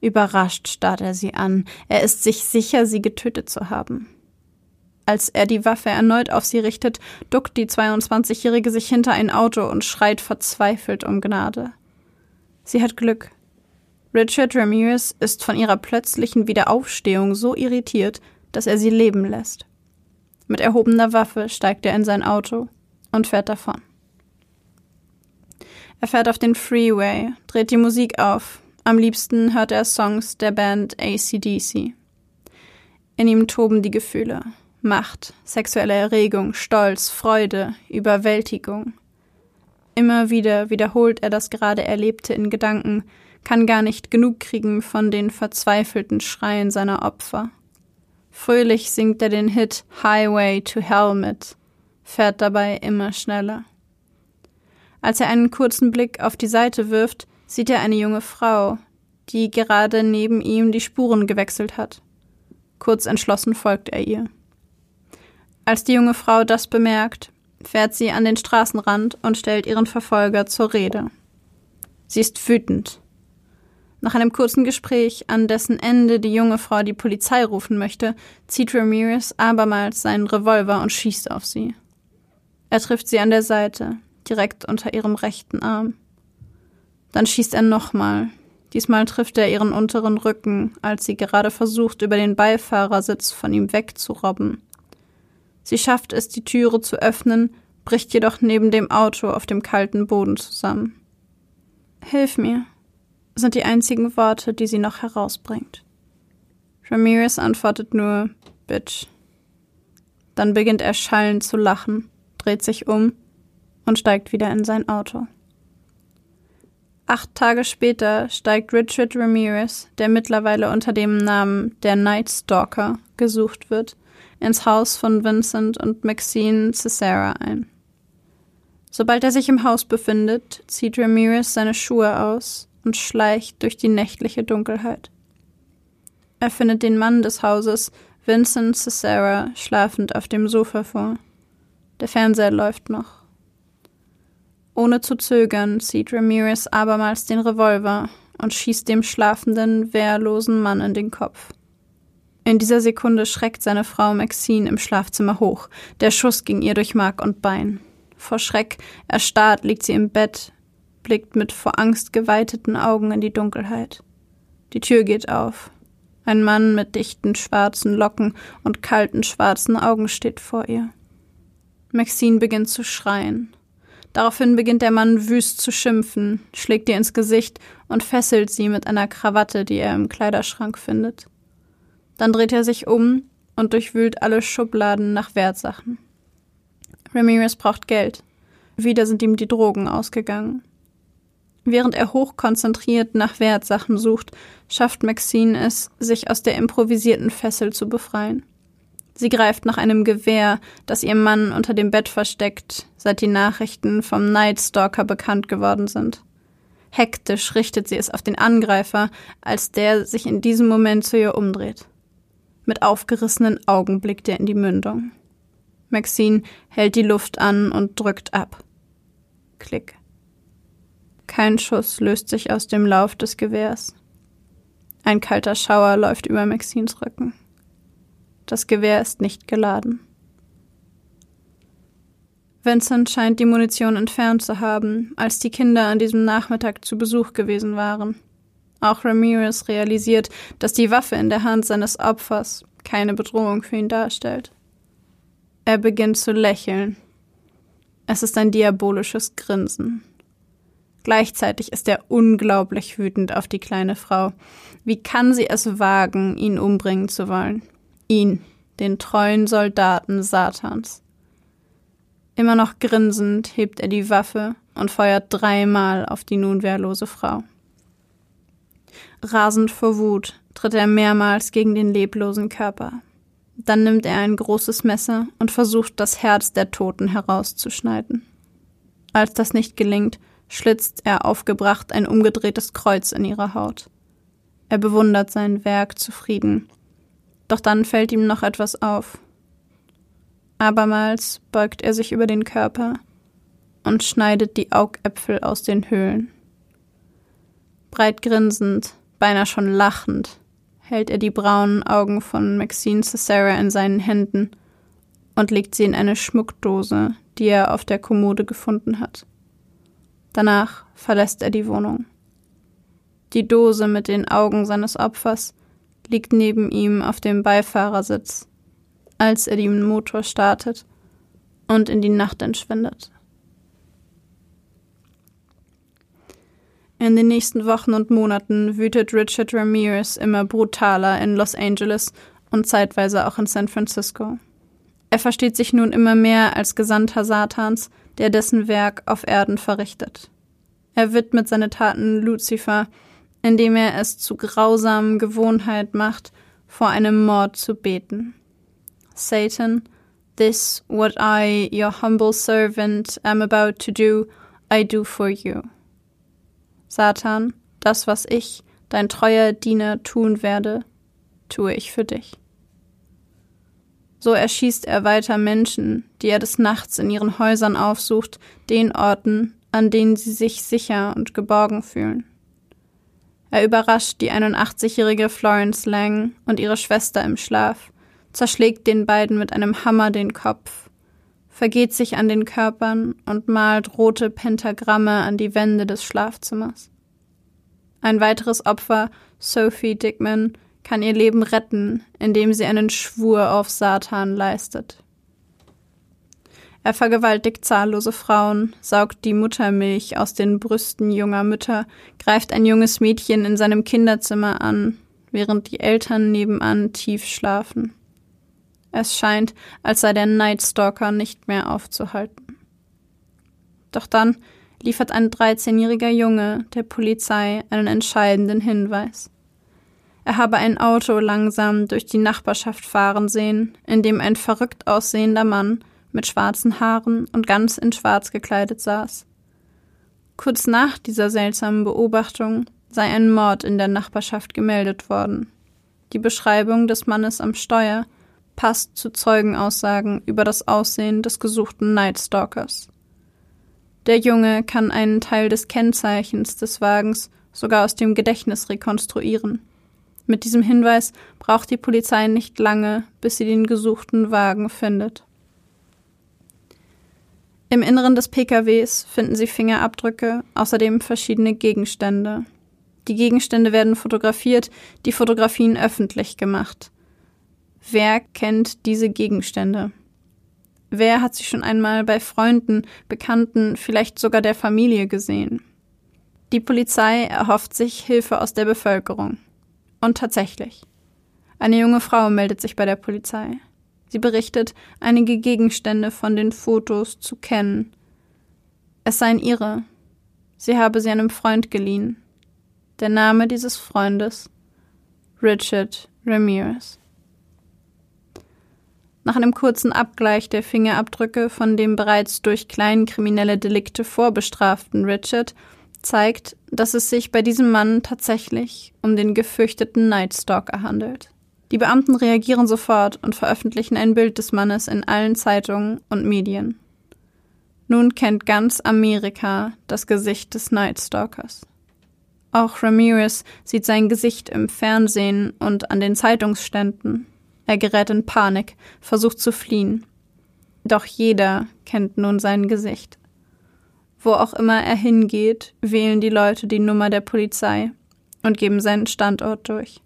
Überrascht starrt er sie an. Er ist sich sicher, sie getötet zu haben. Als er die Waffe erneut auf sie richtet, duckt die 22-Jährige sich hinter ein Auto und schreit verzweifelt um Gnade. Sie hat Glück. Richard Ramirez ist von ihrer plötzlichen Wiederaufstehung so irritiert, dass er sie leben lässt. Mit erhobener Waffe steigt er in sein Auto und fährt davon. Er fährt auf den Freeway, dreht die Musik auf. Am liebsten hört er Songs der Band ACDC. In ihm toben die Gefühle. Macht, sexuelle Erregung, Stolz, Freude, Überwältigung. Immer wieder wiederholt er das gerade Erlebte in Gedanken, kann gar nicht genug kriegen von den verzweifelten Schreien seiner Opfer. Fröhlich singt er den Hit Highway to Hell mit, fährt dabei immer schneller. Als er einen kurzen Blick auf die Seite wirft, sieht er eine junge Frau, die gerade neben ihm die Spuren gewechselt hat. Kurz entschlossen folgt er ihr. Als die junge Frau das bemerkt, fährt sie an den Straßenrand und stellt ihren Verfolger zur Rede. Sie ist wütend. Nach einem kurzen Gespräch, an dessen Ende die junge Frau die Polizei rufen möchte, zieht Ramirez abermals seinen Revolver und schießt auf sie. Er trifft sie an der Seite, direkt unter ihrem rechten Arm. Dann schießt er nochmal. Diesmal trifft er ihren unteren Rücken, als sie gerade versucht, über den Beifahrersitz von ihm wegzurobben. Sie schafft es, die Türe zu öffnen, bricht jedoch neben dem Auto auf dem kalten Boden zusammen. Hilf mir, sind die einzigen Worte, die sie noch herausbringt. Ramirez antwortet nur Bitch. Dann beginnt er schallend zu lachen, dreht sich um und steigt wieder in sein Auto. Acht Tage später steigt Richard Ramirez, der mittlerweile unter dem Namen der Night Stalker gesucht wird, ins Haus von Vincent und Maxine Cesara ein. Sobald er sich im Haus befindet, zieht Ramirez seine Schuhe aus und schleicht durch die nächtliche Dunkelheit. Er findet den Mann des Hauses, Vincent Cesara, schlafend auf dem Sofa vor. Der Fernseher läuft noch. Ohne zu zögern zieht Ramirez abermals den Revolver und schießt dem schlafenden, wehrlosen Mann in den Kopf. In dieser Sekunde schreckt seine Frau Maxine im Schlafzimmer hoch. Der Schuss ging ihr durch Mark und Bein. Vor Schreck erstarrt liegt sie im Bett, blickt mit vor Angst geweiteten Augen in die Dunkelheit. Die Tür geht auf. Ein Mann mit dichten schwarzen Locken und kalten schwarzen Augen steht vor ihr. Maxine beginnt zu schreien. Daraufhin beginnt der Mann wüst zu schimpfen, schlägt ihr ins Gesicht und fesselt sie mit einer Krawatte, die er im Kleiderschrank findet. Dann dreht er sich um und durchwühlt alle Schubladen nach Wertsachen. Ramirez braucht Geld. Wieder sind ihm die Drogen ausgegangen. Während er hochkonzentriert nach Wertsachen sucht, schafft Maxine es, sich aus der improvisierten Fessel zu befreien. Sie greift nach einem Gewehr, das ihr Mann unter dem Bett versteckt, seit die Nachrichten vom Night Stalker bekannt geworden sind. Hektisch richtet sie es auf den Angreifer, als der sich in diesem Moment zu ihr umdreht. Mit aufgerissenen Augen blickt er in die Mündung. Maxine hält die Luft an und drückt ab. Klick. Kein Schuss löst sich aus dem Lauf des Gewehrs. Ein kalter Schauer läuft über Maxines Rücken. Das Gewehr ist nicht geladen. Vincent scheint die Munition entfernt zu haben, als die Kinder an diesem Nachmittag zu Besuch gewesen waren. Auch Ramirez realisiert, dass die Waffe in der Hand seines Opfers keine Bedrohung für ihn darstellt. Er beginnt zu lächeln. Es ist ein diabolisches Grinsen. Gleichzeitig ist er unglaublich wütend auf die kleine Frau. Wie kann sie es wagen, ihn umbringen zu wollen? Ihn, den treuen Soldaten Satans. Immer noch grinsend hebt er die Waffe und feuert dreimal auf die nun wehrlose Frau. Rasend vor Wut tritt er mehrmals gegen den leblosen Körper. Dann nimmt er ein großes Messer und versucht, das Herz der Toten herauszuschneiden. Als das nicht gelingt, schlitzt er aufgebracht ein umgedrehtes Kreuz in ihre Haut. Er bewundert sein Werk zufrieden. Doch dann fällt ihm noch etwas auf. Abermals beugt er sich über den Körper und schneidet die Augäpfel aus den Höhlen. Breit grinsend, beinahe schon lachend, hält er die braunen Augen von Maxine Cesara in seinen Händen und legt sie in eine Schmuckdose, die er auf der Kommode gefunden hat. Danach verlässt er die Wohnung. Die Dose mit den Augen seines Opfers liegt neben ihm auf dem Beifahrersitz, als er den Motor startet und in die Nacht entschwindet. In den nächsten Wochen und Monaten wütet Richard Ramirez immer brutaler in Los Angeles und zeitweise auch in San Francisco. Er versteht sich nun immer mehr als Gesandter Satans, der dessen Werk auf Erden verrichtet. Er widmet seine Taten Lucifer, indem er es zu grausamen Gewohnheit macht, vor einem Mord zu beten. Satan, this what I, your humble servant, am about to do, I do for you. Satan, das, was ich, dein treuer Diener, tun werde, tue ich für dich. So erschießt er weiter Menschen, die er des Nachts in ihren Häusern aufsucht, den Orten, an denen sie sich sicher und geborgen fühlen. Er überrascht die 81-jährige Florence Lang und ihre Schwester im Schlaf, zerschlägt den beiden mit einem Hammer den Kopf, vergeht sich an den Körpern und malt rote Pentagramme an die Wände des Schlafzimmers. Ein weiteres Opfer, Sophie Dickman, kann ihr Leben retten, indem sie einen Schwur auf Satan leistet. Er vergewaltigt zahllose Frauen, saugt die Muttermilch aus den Brüsten junger Mütter, greift ein junges Mädchen in seinem Kinderzimmer an, während die Eltern nebenan tief schlafen. Es scheint, als sei der Nightstalker nicht mehr aufzuhalten. Doch dann liefert ein 13-jähriger Junge der Polizei einen entscheidenden Hinweis. Er habe ein Auto langsam durch die Nachbarschaft fahren sehen, in dem ein verrückt aussehender Mann mit schwarzen Haaren und ganz in schwarz gekleidet saß. Kurz nach dieser seltsamen Beobachtung sei ein Mord in der Nachbarschaft gemeldet worden. Die Beschreibung des Mannes am Steuer passt zu Zeugenaussagen über das Aussehen des gesuchten Nightstalkers. Der Junge kann einen Teil des Kennzeichens des Wagens sogar aus dem Gedächtnis rekonstruieren. Mit diesem Hinweis braucht die Polizei nicht lange, bis sie den gesuchten Wagen findet. Im Inneren des PKWs finden sie Fingerabdrücke, außerdem verschiedene Gegenstände. Die Gegenstände werden fotografiert, die Fotografien öffentlich gemacht. Wer kennt diese Gegenstände? Wer hat sie schon einmal bei Freunden, Bekannten, vielleicht sogar der Familie gesehen? Die Polizei erhofft sich Hilfe aus der Bevölkerung. Und tatsächlich. Eine junge Frau meldet sich bei der Polizei. Sie berichtet, einige Gegenstände von den Fotos zu kennen. Es seien ihre. Sie habe sie einem Freund geliehen. Der Name dieses Freundes Richard Ramirez. Nach einem kurzen Abgleich der Fingerabdrücke von dem bereits durch kleinkriminelle Delikte vorbestraften Richard zeigt, dass es sich bei diesem Mann tatsächlich um den gefürchteten Nightstalker handelt. Die Beamten reagieren sofort und veröffentlichen ein Bild des Mannes in allen Zeitungen und Medien. Nun kennt ganz Amerika das Gesicht des Nightstalkers. Auch Ramirez sieht sein Gesicht im Fernsehen und an den Zeitungsständen. Er gerät in Panik, versucht zu fliehen. Doch jeder kennt nun sein Gesicht. Wo auch immer er hingeht, wählen die Leute die Nummer der Polizei und geben seinen Standort durch.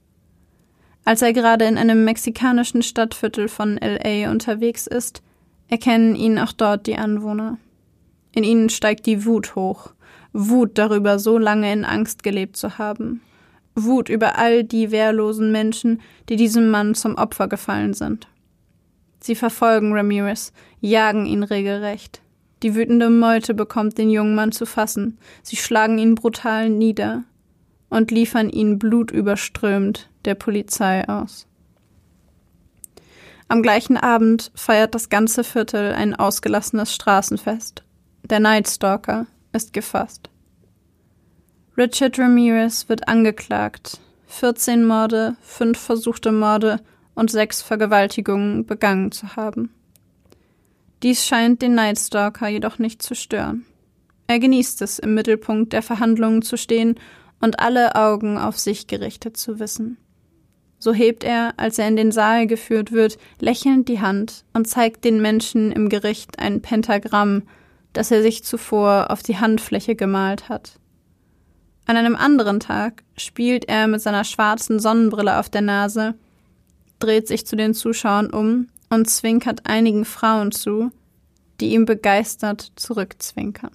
Als er gerade in einem mexikanischen Stadtviertel von LA unterwegs ist, erkennen ihn auch dort die Anwohner. In ihnen steigt die Wut hoch, Wut darüber, so lange in Angst gelebt zu haben, Wut über all die wehrlosen Menschen, die diesem Mann zum Opfer gefallen sind. Sie verfolgen Ramirez, jagen ihn regelrecht. Die wütende Meute bekommt den jungen Mann zu fassen. Sie schlagen ihn brutal nieder und liefern ihn blutüberströmt der Polizei aus. Am gleichen Abend feiert das ganze Viertel ein ausgelassenes Straßenfest. Der Nightstalker ist gefasst. Richard Ramirez wird angeklagt, 14 Morde, 5 versuchte Morde und 6 Vergewaltigungen begangen zu haben. Dies scheint den Night Stalker jedoch nicht zu stören. Er genießt es, im Mittelpunkt der Verhandlungen zu stehen und alle Augen auf sich gerichtet zu wissen. So hebt er, als er in den Saal geführt wird, lächelnd die Hand und zeigt den Menschen im Gericht ein Pentagramm, das er sich zuvor auf die Handfläche gemalt hat. An einem anderen Tag spielt er mit seiner schwarzen Sonnenbrille auf der Nase, dreht sich zu den Zuschauern um und zwinkert einigen Frauen zu, die ihm begeistert zurückzwinkern.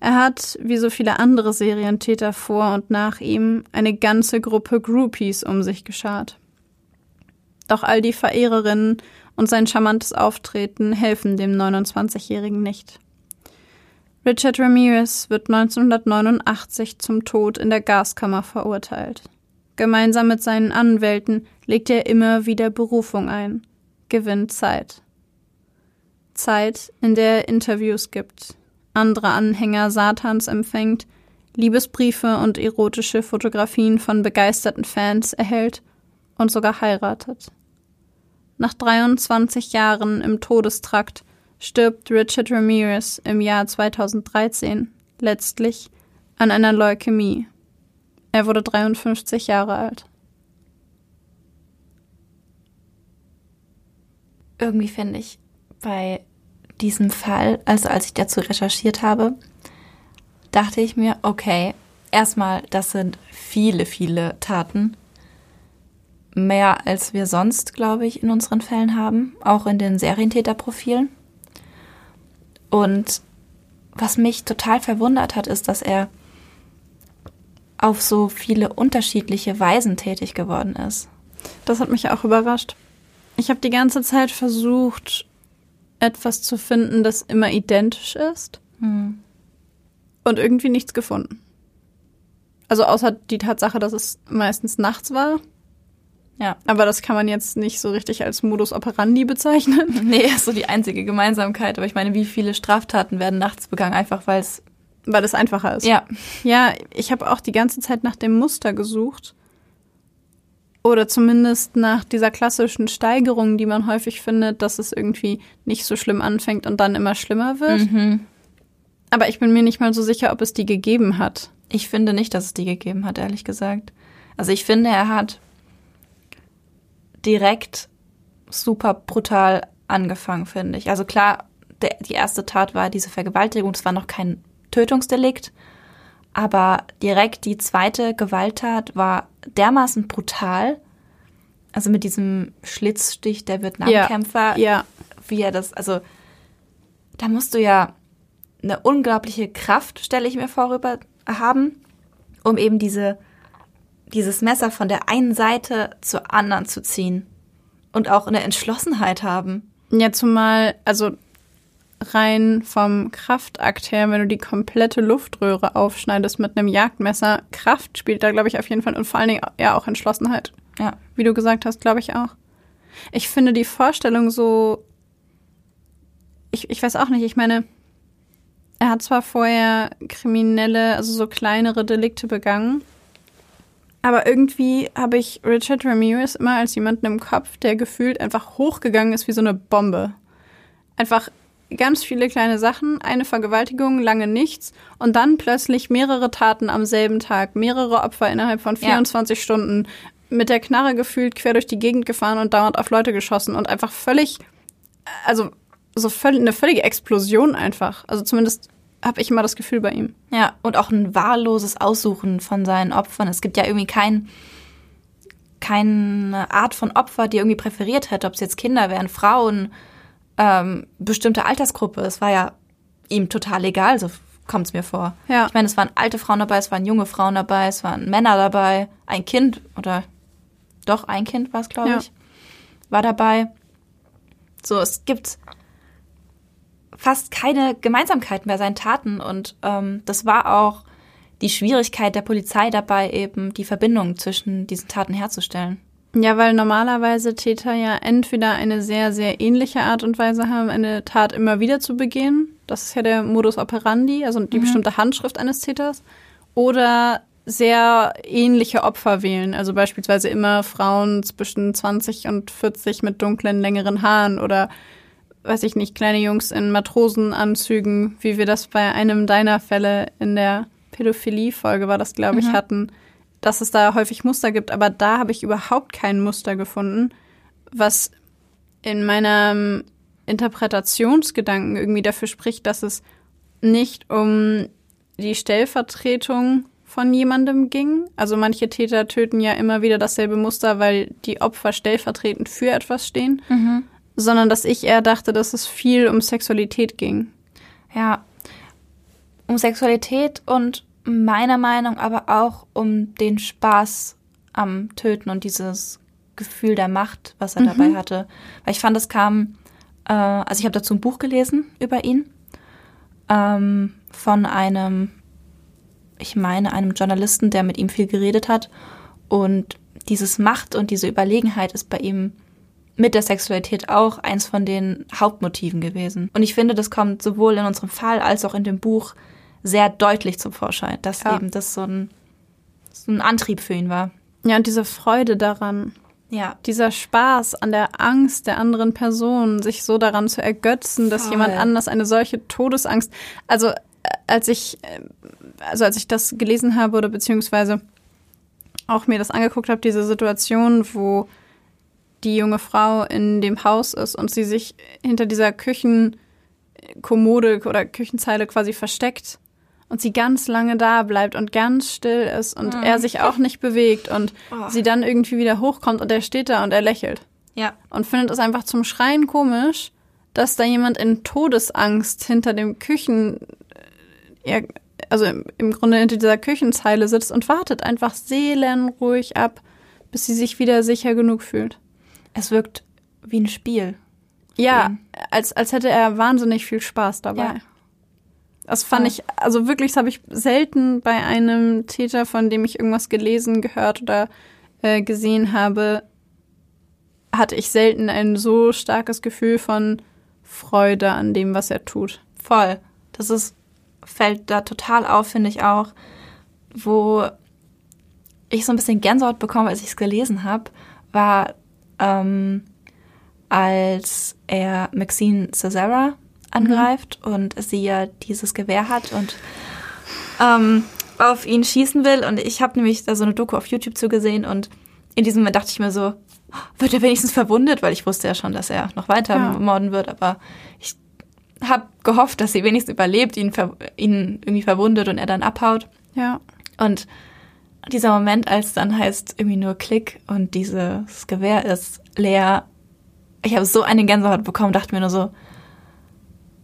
Er hat, wie so viele andere Serientäter vor und nach ihm, eine ganze Gruppe Groupies um sich geschart. Doch all die Verehrerinnen und sein charmantes Auftreten helfen dem 29-Jährigen nicht. Richard Ramirez wird 1989 zum Tod in der Gaskammer verurteilt. Gemeinsam mit seinen Anwälten legt er immer wieder Berufung ein, gewinnt Zeit. Zeit, in der er Interviews gibt, andere Anhänger Satans empfängt, Liebesbriefe und erotische Fotografien von begeisterten Fans erhält und sogar heiratet. Nach 23 Jahren im Todestrakt stirbt Richard Ramirez im Jahr 2013 letztlich an einer Leukämie. Er wurde 53 Jahre alt. Irgendwie finde ich bei diesem Fall, also als ich dazu recherchiert habe, dachte ich mir, okay, erstmal, das sind viele, viele Taten. Mehr als wir sonst, glaube ich, in unseren Fällen haben, auch in den Serientäterprofilen. Und was mich total verwundert hat, ist, dass er auf so viele unterschiedliche Weisen tätig geworden ist. Das hat mich auch überrascht. Ich habe die ganze Zeit versucht, etwas zu finden, das immer identisch ist. Hm. Und irgendwie nichts gefunden. Also außer die Tatsache, dass es meistens nachts war. Ja. Aber das kann man jetzt nicht so richtig als Modus operandi bezeichnen. Nee, ist so die einzige Gemeinsamkeit. Aber ich meine, wie viele Straftaten werden nachts begangen, einfach weil es. Weil es einfacher ist. Ja. Ja, ich habe auch die ganze Zeit nach dem Muster gesucht. Oder zumindest nach dieser klassischen Steigerung, die man häufig findet, dass es irgendwie nicht so schlimm anfängt und dann immer schlimmer wird. Mhm. Aber ich bin mir nicht mal so sicher, ob es die gegeben hat. Ich finde nicht, dass es die gegeben hat, ehrlich gesagt. Also ich finde, er hat direkt super brutal angefangen, finde ich. Also klar, der, die erste Tat war diese Vergewaltigung, das war noch kein Tötungsdelikt. Aber direkt die zweite Gewalttat war dermaßen brutal. Also mit diesem Schlitzstich der Vietnamkämpfer. Ja, ja. Wie er das, also da musst du ja eine unglaubliche Kraft, stelle ich mir vor, rüber haben, um eben diese, dieses Messer von der einen Seite zur anderen zu ziehen. Und auch eine Entschlossenheit haben. Ja, zumal, also rein vom Kraftakt her, wenn du die komplette Luftröhre aufschneidest mit einem Jagdmesser, Kraft spielt da, glaube ich, auf jeden Fall und vor allen Dingen ja auch Entschlossenheit. Ja. Wie du gesagt hast, glaube ich auch. Ich finde die Vorstellung so. Ich, ich weiß auch nicht, ich meine, er hat zwar vorher kriminelle, also so kleinere Delikte begangen, aber irgendwie habe ich Richard Ramirez immer als jemanden im Kopf, der gefühlt einfach hochgegangen ist wie so eine Bombe. Einfach ganz viele kleine Sachen, eine Vergewaltigung, lange nichts und dann plötzlich mehrere Taten am selben Tag, mehrere Opfer innerhalb von 24 ja. Stunden, mit der Knarre gefühlt quer durch die Gegend gefahren und dauernd auf Leute geschossen und einfach völlig, also so völlig, eine völlige Explosion einfach. Also zumindest habe ich immer das Gefühl bei ihm. Ja, und auch ein wahlloses Aussuchen von seinen Opfern. Es gibt ja irgendwie kein, keine Art von Opfer, die er irgendwie präferiert hätte, ob es jetzt Kinder wären, Frauen, ähm, bestimmte Altersgruppe. Es war ja ihm total egal, so kommt es mir vor. Ja. Ich meine, es waren alte Frauen dabei, es waren junge Frauen dabei, es waren Männer dabei, ein Kind oder doch ein Kind war es, glaube ja. ich, war dabei. So, es gibt fast keine Gemeinsamkeiten bei seinen Taten und ähm, das war auch die Schwierigkeit der Polizei dabei, eben die Verbindung zwischen diesen Taten herzustellen. Ja, weil normalerweise Täter ja entweder eine sehr, sehr ähnliche Art und Weise haben, eine Tat immer wieder zu begehen. Das ist ja der Modus operandi, also die mhm. bestimmte Handschrift eines Täters. Oder sehr ähnliche Opfer wählen. Also beispielsweise immer Frauen zwischen 20 und 40 mit dunklen, längeren Haaren oder weiß ich nicht, kleine Jungs in Matrosenanzügen, wie wir das bei einem deiner Fälle in der Pädophilie-Folge war das, glaube ich, Mhm. hatten, dass es da häufig Muster gibt. Aber da habe ich überhaupt kein Muster gefunden, was in meinem Interpretationsgedanken irgendwie dafür spricht, dass es nicht um die Stellvertretung von jemandem ging. Also manche Täter töten ja immer wieder dasselbe Muster, weil die Opfer stellvertretend für etwas stehen, sondern dass ich eher dachte, dass es viel um Sexualität ging. Ja, um Sexualität und meiner Meinung aber auch um den Spaß am Töten und dieses Gefühl der Macht, was er dabei hatte. Weil ich fand, es kam, äh, also ich habe dazu ein Buch gelesen über ihn ähm, von einem, ich meine, einem Journalisten, der mit ihm viel geredet hat. Und dieses Macht und diese Überlegenheit ist bei ihm mit der Sexualität auch eins von den Hauptmotiven gewesen. Und ich finde, das kommt sowohl in unserem Fall als auch in dem Buch sehr deutlich zum Vorschein, dass Ja. eben das so ein, so ein Antrieb für ihn war. Ja, und diese Freude daran, Ja. dieser Spaß an der Angst der anderen Person, sich so daran zu ergötzen, dass Voll. jemand anders eine solche Todesangst. Also äh, als ich, äh, also als ich das gelesen habe oder beziehungsweise auch mir das angeguckt habe, diese Situation, wo die junge Frau in dem Haus ist und sie sich hinter dieser Küchenkommode oder Küchenzeile quasi versteckt und sie ganz lange da bleibt und ganz still ist und er sich auch nicht bewegt und Oh. sie dann irgendwie wieder hochkommt und er steht da und er lächelt Ja. und findet es einfach zum Schreien komisch, dass da jemand in Todesangst hinter dem Küchen, äh, ja, also im, im Grunde hinter dieser Küchenzeile sitzt und wartet einfach seelenruhig ab, bis sie sich wieder sicher genug fühlt. Es wirkt wie ein Spiel. Ja, Mhm. als, als hätte er wahnsinnig viel Spaß dabei. Ja. Das fand Voll. ich, also wirklich, das habe ich selten bei einem Täter, von dem ich irgendwas gelesen, gehört oder äh, gesehen habe, hatte ich selten ein so starkes Gefühl von Freude an dem, was er tut. Voll. Das ist, fällt da total auf, finde ich auch, wo ich so ein bisschen Gänsehaut bekomme, als ich es gelesen habe, war, ähm, als er Maxine Cesara angreift und sie ja dieses Gewehr hat und ähm, auf ihn schießen will. Und ich habe nämlich da so eine Doku auf YouTube zugesehen und in diesem Moment dachte ich mir so, wird er wenigstens verwundet, weil ich wusste ja schon, dass er noch weiter Ja. morden wird, aber ich habe gehofft, dass sie wenigstens überlebt, ihn, ihn irgendwie verwundet und er dann abhaut. Ja. Und dieser Moment, als dann heißt irgendwie nur Klick und dieses Gewehr ist leer, ich habe so eine Gänsehaut bekommen, dachte mir nur so,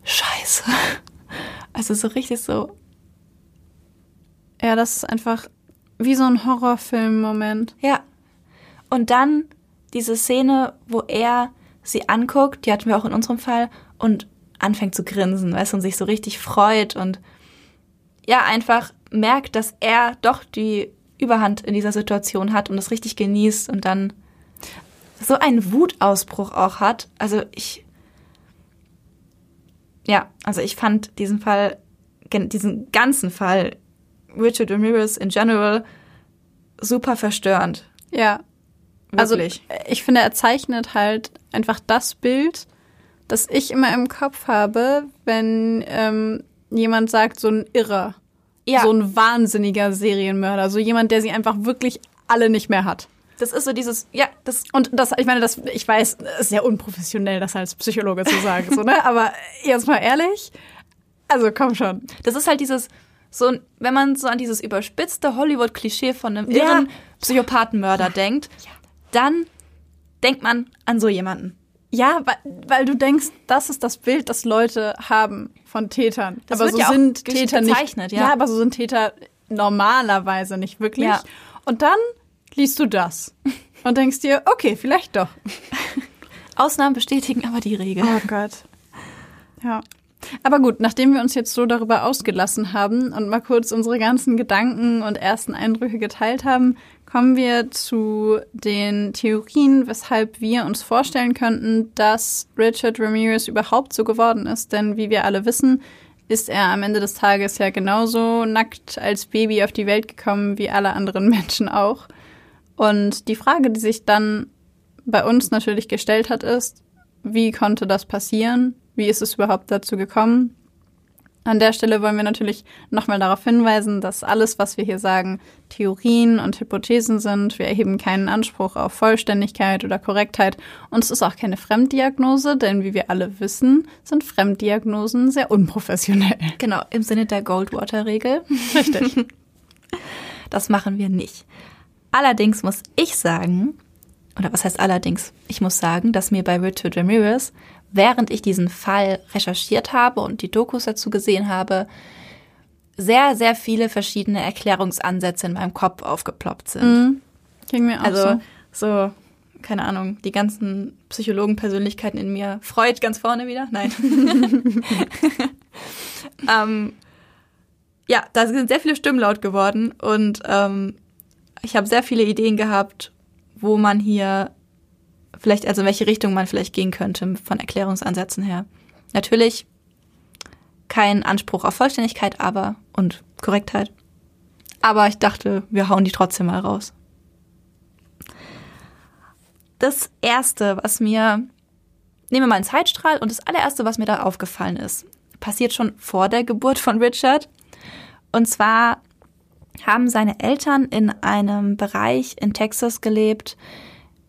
Scheiße. Also so richtig so, Ja, das ist einfach wie so ein Horrorfilm-Moment. ja. Und dann diese Szene, wo er sie anguckt, die hatten wir auch in unserem Fall, und anfängt zu grinsen, weißt du, und sich so richtig freut und ja, einfach merkt, dass er doch die Überhand in dieser Situation hat und es richtig genießt und dann so einen Wutausbruch auch hat. Also ich, ja, also ich fand diesen Fall, diesen ganzen Fall, Richard Ramirez in general, super verstörend. Ja. Wirklich. Also ich finde, er zeichnet halt einfach das Bild, das ich immer im Kopf habe, wenn ähm, jemand sagt, so ein Irrer, ja, so ein wahnsinniger Serienmörder, so jemand, der sie einfach wirklich alle nicht mehr hat. das ist so dieses, ja, das, Und das, ich meine, das, ich weiß, es ist sehr unprofessionell, das als Psychologe zu sagen, so, ne? Aber jetzt mal ehrlich, also komm schon. das ist halt dieses, so, ein- wenn man so an dieses überspitzte Hollywood-Klischee von einem Ja. irren Psychopathenmörder denkt, dann denkt man an so jemanden. Ja, weil, weil du denkst, das ist das Bild, das Leute haben von Tätern. Das aber so ja sind Täter nicht. gezeichnet, ja. aber so sind Täter normalerweise nicht wirklich. Ja. Und dann liest du das und denkst dir, okay, vielleicht doch. Ausnahmen bestätigen aber die Regel. Oh Gott. Ja. Aber gut, nachdem wir uns jetzt so darüber ausgelassen haben und mal kurz unsere ganzen Gedanken und ersten Eindrücke geteilt haben, kommen wir zu den Theorien, weshalb wir uns vorstellen könnten, dass Richard Ramirez überhaupt so geworden ist. Denn wie wir alle wissen, ist er am Ende des Tages ja genauso nackt als Baby auf die Welt gekommen wie alle anderen Menschen auch. Und die Frage, die sich dann bei uns natürlich gestellt hat, ist, wie konnte das passieren? Wie ist es überhaupt dazu gekommen? An der Stelle wollen wir natürlich nochmal darauf hinweisen, dass alles, was wir hier sagen, Theorien und Hypothesen sind. Wir erheben keinen Anspruch auf Vollständigkeit oder Korrektheit. Und es ist auch keine Fremddiagnose, denn wie wir alle wissen, sind Fremddiagnosen sehr unprofessionell. Genau, im Sinne der Goldwater-Regel. Richtig. Das machen wir nicht. Allerdings muss ich sagen, oder was heißt allerdings? Ich muss sagen, dass mir bei Richard Ramirez während ich diesen Fall recherchiert habe und die Dokus dazu gesehen habe, sehr, sehr viele verschiedene Erklärungsansätze in meinem Kopf aufgeploppt sind. Mhm. Ging mir auch also, so. so, keine Ahnung, die ganzen Psychologenpersönlichkeiten in mir. Freud ganz vorne wieder? Nein. ähm, ja, da sind sehr viele Stimmen laut geworden und ähm, ich habe sehr viele Ideen gehabt, wo man hier vielleicht, also in welche Richtung man vielleicht gehen könnte von Erklärungsansätzen her. Natürlich kein Anspruch auf Vollständigkeit, aber und Korrektheit. Aber ich dachte, wir hauen die trotzdem mal raus. Das erste, was mir, nehmen wir mal einen Zeitstrahl und das allererste, was mir da aufgefallen ist, passiert schon vor der Geburt von Richard. Und zwar haben seine Eltern in einem Bereich in Texas gelebt,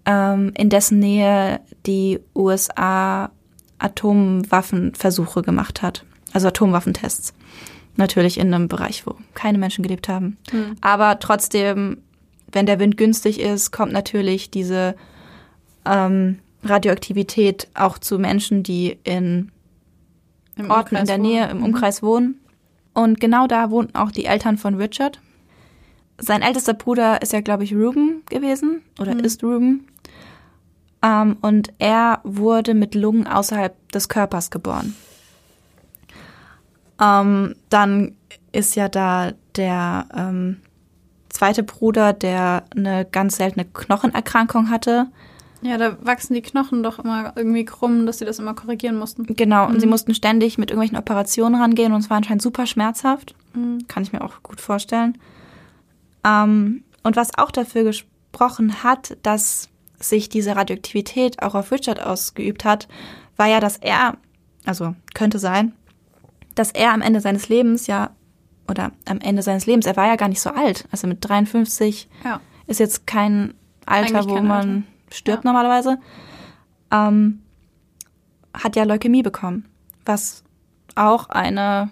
ähm, in dessen Nähe die USA Atomwaffenversuche gemacht hat. Also Atomwaffentests. Natürlich in einem Bereich, wo keine Menschen gelebt haben. Mhm. Aber trotzdem, wenn der Wind günstig ist, kommt natürlich diese ähm, Radioaktivität auch zu Menschen, die in Im Orten Umkreis in der Nähe, im mhm. Umkreis wohnen. Und genau da wohnten auch die Eltern von Richard. Sein ältester Bruder ist ja, glaube ich, Ruben gewesen oder mhm. ist Ruben. Ähm, und er wurde mit Lungen außerhalb des Körpers geboren. Ähm, dann ist ja da der ähm, zweite Bruder, der eine ganz seltene Knochenerkrankung hatte. Ja, da wachsen die Knochen doch immer irgendwie krumm, dass sie das immer korrigieren mussten. Genau, und sie mhm. mussten ständig mit irgendwelchen Operationen rangehen und es war anscheinend super schmerzhaft. Mhm. Kann ich mir auch gut vorstellen. Ähm, und was auch dafür gesprochen hat, dass sich diese Radioaktivität auch auf Richard ausgeübt hat, war ja, dass er, also könnte sein, dass er am Ende seines Lebens ja, oder am Ende seines Lebens, er war ja gar nicht so alt. Also mit 53 ja. ist jetzt kein Alter, Eigentlich wo kein man Alter. stirbt ja. normalerweise. Ähm, hat ja Leukämie bekommen, was auch eine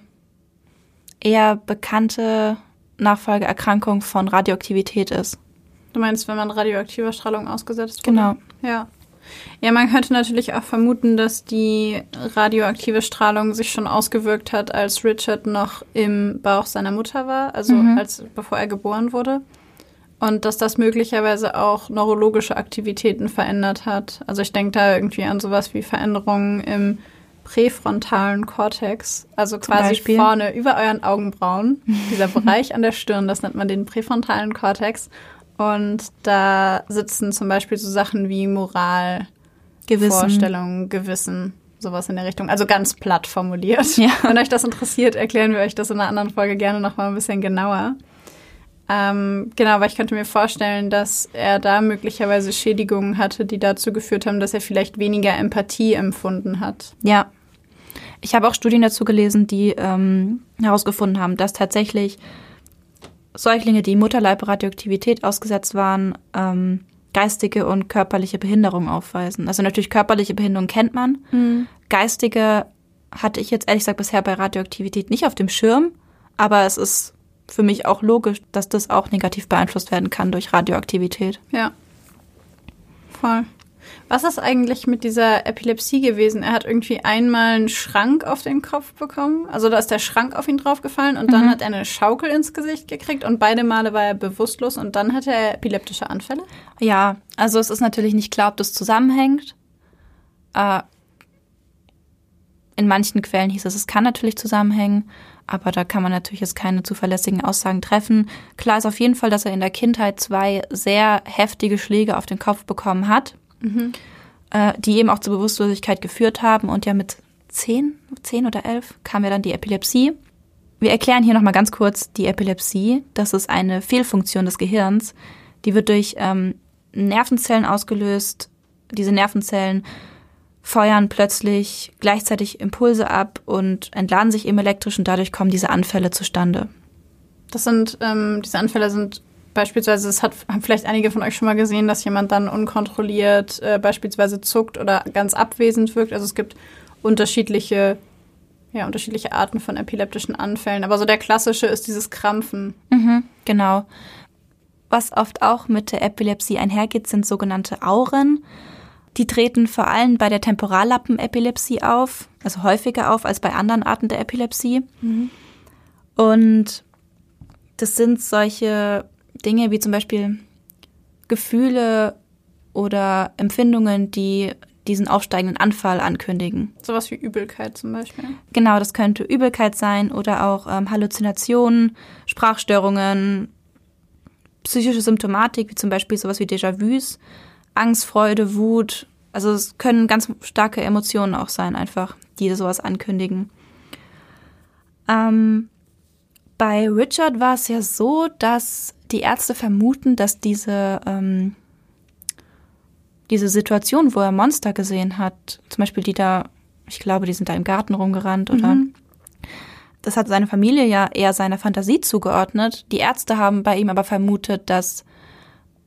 eher bekannte Nachfolgeerkrankung von Radioaktivität ist. Du meinst, wenn man radioaktiver Strahlung ausgesetzt wurde? Genau. Ja. Ja, man könnte natürlich auch vermuten, dass die radioaktive Strahlung sich schon ausgewirkt hat, als Richard noch im Bauch seiner Mutter war, also mhm. als bevor er geboren wurde. Und dass das möglicherweise auch neurologische Aktivitäten verändert hat. Also ich denke da irgendwie an sowas wie Veränderungen im präfrontalen Kortex, also quasi vorne über euren Augenbrauen, dieser Bereich an der Stirn, das nennt man den präfrontalen Kortex. Und da sitzen zum Beispiel so Sachen wie Moral, Gewissen. Vorstellungen, Gewissen, sowas in der Richtung. Also ganz platt formuliert. Ja. Wenn euch das interessiert, erklären wir euch das in einer anderen Folge gerne nochmal ein bisschen genauer. Ähm, genau, aber ich könnte mir vorstellen, dass er da möglicherweise Schädigungen hatte, die dazu geführt haben, dass er vielleicht weniger Empathie empfunden hat. Ja. Ich habe auch Studien dazu gelesen, die ähm, herausgefunden haben, dass tatsächlich Säuglinge, die Mutterleib-Radioaktivität ausgesetzt waren, ähm, geistige und körperliche Behinderung aufweisen. Also natürlich körperliche Behinderung kennt man. Mhm. Geistige hatte ich jetzt ehrlich gesagt bisher bei Radioaktivität nicht auf dem Schirm, aber es ist für mich auch logisch, dass das auch negativ beeinflusst werden kann durch Radioaktivität. Ja. Voll. Was ist eigentlich mit dieser Epilepsie gewesen? Er hat irgendwie einmal einen Schrank auf den Kopf bekommen. Also da ist der Schrank auf ihn draufgefallen und mhm. dann hat er eine Schaukel ins Gesicht gekriegt und beide Male war er bewusstlos und dann hatte er epileptische Anfälle? Ja, also es ist natürlich nicht klar, ob das zusammenhängt. Äh, in manchen Quellen hieß es, es kann natürlich zusammenhängen, aber da kann man natürlich jetzt keine zuverlässigen Aussagen treffen. Klar ist auf jeden Fall, dass er in der Kindheit zwei sehr heftige Schläge auf den Kopf bekommen hat mhm. äh, die eben auch zur Bewusstlosigkeit geführt haben. Und ja, mit zehn, zehn oder elf kam ja dann die Epilepsie. Wir erklären hier nochmal ganz kurz die Epilepsie. Das ist eine Fehlfunktion des Gehirns. Die wird durch ähm, Nervenzellen ausgelöst. Diese Nervenzellen feuern plötzlich gleichzeitig Impulse ab und entladen sich eben elektrisch und dadurch kommen diese Anfälle zustande. Das sind, ähm, diese Anfälle sind beispielsweise, es hat, haben vielleicht einige von euch schon mal gesehen, dass jemand dann unkontrolliert äh, beispielsweise zuckt oder ganz abwesend wirkt. Also es gibt unterschiedliche, ja, unterschiedliche Arten von epileptischen Anfällen. Aber so der klassische ist dieses Krampfen. Mhm, genau. Was oft auch mit der Epilepsie einhergeht, sind sogenannte Auren. Die treten vor allem bei der Temporallappenepilepsie auf, also häufiger auf als bei anderen Arten der Epilepsie. Mhm. Und das sind solche Dinge wie zum Beispiel Gefühle oder Empfindungen, die diesen aufsteigenden Anfall ankündigen. Sowas wie Übelkeit zum Beispiel. Genau, das könnte Übelkeit sein oder auch ähm, Halluzinationen, Sprachstörungen, psychische Symptomatik, wie zum Beispiel sowas wie Déjà-vus, Angst, Freude, Wut. Also es können ganz starke Emotionen auch sein, einfach, die sowas ankündigen. Ähm, bei Richard war es ja so, dass die Ärzte vermuten, dass diese, ähm, diese Situation, wo er Monster gesehen hat, zum Beispiel die da, ich glaube, die sind da im Garten rumgerannt oder mhm. das hat seine Familie ja eher seiner Fantasie zugeordnet. Die Ärzte haben bei ihm aber vermutet, dass